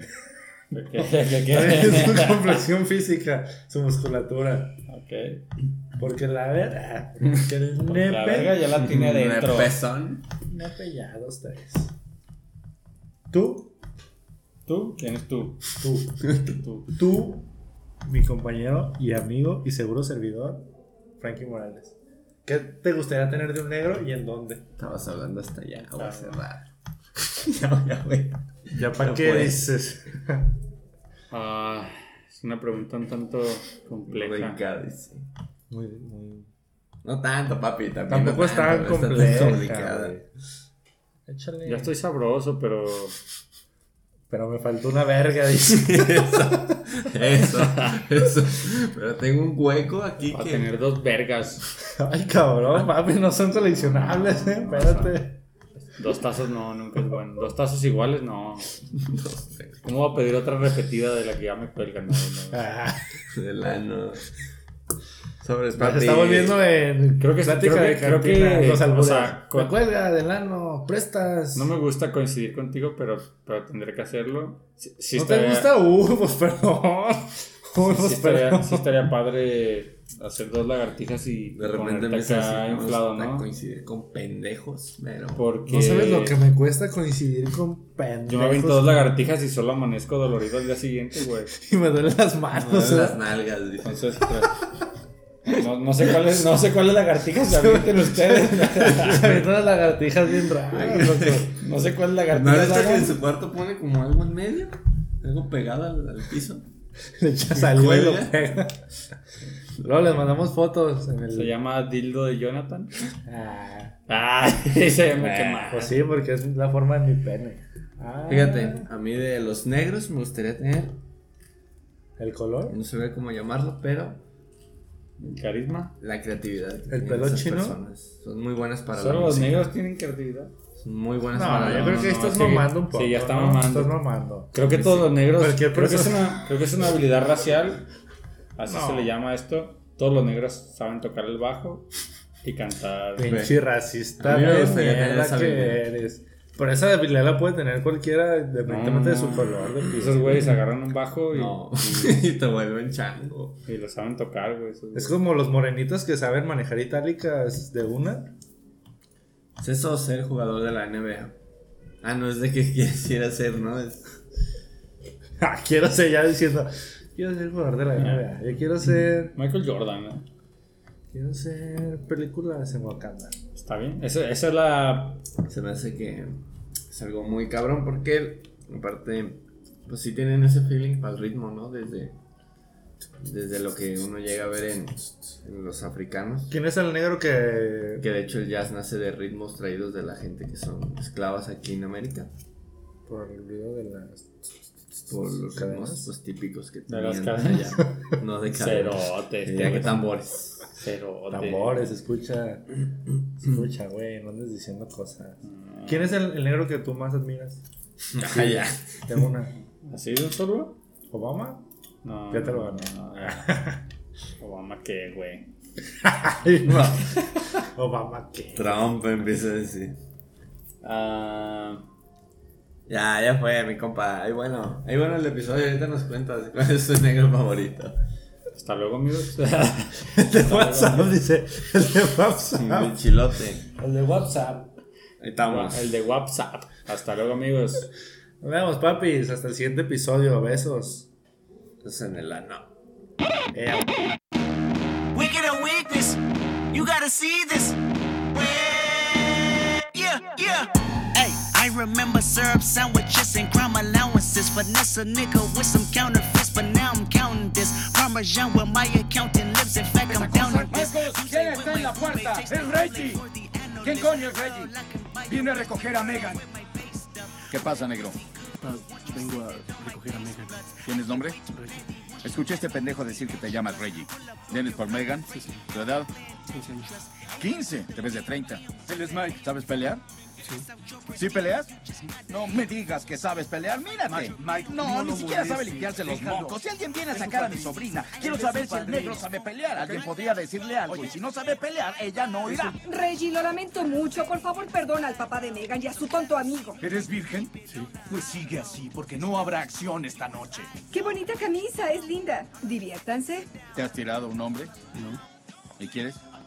¿De qué? ¿De es su qué? complexión física, su musculatura. Ok. Porque la verdad, porque el Porque la verga nepe. ya la tiene adentro. Pezón. Nepe ya, dos, tres. Tú, ¿Tú? ¿Quién es tú? tú, Tú. tú, mi compañero y amigo y seguro servidor, Frankie Morales. ¿Qué te gustaría tener de un negro y en dónde? Estabas hablando hasta allá, voy a Ah. cerrar. ya, ya, güey. Ya para No qué dices. Ah, es una pregunta un tanto compleja. Dice. Muy, muy. No tanto, papi. También Tampoco no es tan compleja. Échale. Ya estoy sabroso, pero. Pero me faltó una verga, dice. Eso, eso. Pero tengo un hueco aquí Va a que. tener dos vergas. Ay, cabrón, papi, no son coleccionables, eh. Espérate. Dos tazos no, nunca es bueno. Dos tazos iguales, no. ¿Cómo va a pedir otra repetida de la que ya me cuelgan? No, no. Ah, del ano. Sobres, se está volviendo en. Creo que- plática creo que- de creo que- los o sea, con- Me cuelga del ano, prestas. No me gusta coincidir contigo, pero, pero tendré que hacerlo. Sí ¿No estaría- te gusta? Uh, pues perdón. Uy, Sí pues estaría, perdón. sí estaría padre hacer dos lagartijas y De repente empiezas acá inflado, ¿no? coincidir con pendejos, pero. Porque No sabes lo que me cuesta coincidir con pendejos. yo me aviento dos lagartijas y solo amanezco dolorido al día siguiente, güey. Y me duelen las No, manos. las ¿eh? nalgas, dice. Entonces, pues, No, no sé cuál es, no sé cuál es lagartija se avienten ustedes. Se ven unas lagartijas bien raras, loco. No sé cuál ¿No lagartija has visto que en su cuarto pone como algo en medio? Algo pegado al, al piso. Le echas Cuelga. pega. Luego les mandamos fotos en el. Se llama Dildo de Jonathan. Ah, Ah, se llama ah, quemado. pues sí, porque es la forma de mi pene. Ah, Fíjate, a mí de los negros me gustaría tener, ¿El color? no sé cómo llamarlo, pero Carisma. la creatividad. ¿El pelo chino? personas. Son muy buenas para Solo la los música. negros tienen creatividad. Son muy buenas No, para yo creo no, que no, estás sí, mamando un poco. sí, ya está ¿no? mamando. Estás mamando. Creo que todos los negros. Cualquier creo, que es persona- una, creo que es una habilidad racial. Así No. se le llama esto. Todos los negros saben tocar el bajo y cantar. Pinche racista A mí me de gustaría tener mierda esa que habilidad. eres. Pero esa habilidad la puede tener cualquiera, independientemente de su color de piel. Esos güeyes agarran un bajo y, No, y te vuelven chango. y lo saben tocar, güey. Es como los morenitos que saben manejar itálicas de una. Es eso ser jugador de la NBA. Ah, no es de que quisiera ser, ¿no? Es... Ah, quiero ser ya diciendo, quiero ser jugador de la NBA. Yo quiero ser, Michael Jordan, ¿no? quiero ser películas en Wakanda. Está bien. Esa, esa es la. Se me hace que es algo muy cabrón porque, aparte, pues sí tienen ese feeling para el ritmo, ¿no? Desde, desde lo que uno llega a ver en, en los africanos. ¿Quién es el negro que, Que de hecho el jazz nace de ritmos traídos de la gente que son esclavas aquí en América. por el video de las Por los cadenas? pues, típicos que De las tenían cadenas. allá. No de cadenas. Cerote. Sí, este de güey. tambores. Cerote. tambores? Escucha, escucha, güey, no andes diciendo cosas. Mm. ¿Quién es el, el negro que tú más admiras? Ah, ya. Tengo una. ¿Así de un solo? ¿Obama? No. Ya te lo no, gané. no, no. Obama, ¿qué, güey? ¿Obama qué? Trump empieza a decir. Ah. Ya, ya fue, mi compa. Ahí bueno, ahí bueno el episodio. Ahorita nos cuentas cuál es tu negro favorito. Hasta luego, amigos. El de WhatsApp, dice. El de WhatsApp. El chilote. El de WhatsApp. Ahí estamos. El de WhatsApp. Hasta luego, amigos. Nos vemos, papis. Hasta el siguiente episodio. Besos. Es en el ano. Eh, Wicked and weakness. You gotta see this. Yeah, yeah. I remember syrup sandwiches and crime allowances. Finesse a nigga with some counterfeits, but now I'm counting this. Parmesan where my accountant lives. In fact, I'm down with this. ¿Quién está en la puerta? ¡Es Reggie! ¿Quién coño es Reggie? Viene a recoger a Megan. ¿Qué pasa, negro? vengo a recoger a Megan. ¿Tienes nombre? Escuché a este pendejo decir que te llamas Reggie. ¿Vienes por Megan? ¿Tu edad? 15 años. 15. Te ves de 30. Él es Mike. ¿Sabes pelear? Sí. ¿Sí peleas? No me digas que sabes pelear. Mírate. Mike, Mike, no, no ni siquiera sabe limpiarse los Déjalo. mocos. Si alguien viene a sacar a mi sobrina, quiero saber si el negro sabe pelear. Alguien podría decirle algo. Y si no sabe pelear, ella no irá. Reggie, lo lamento mucho. Por favor, perdona al papá de Megan y a su tonto amigo. ¿Eres virgen? Sí. Pues sigue así, porque no habrá acción esta noche. Qué bonita camisa, es linda. Diviértanse. ¿Te has tirado un hombre? No. ¿Y quieres?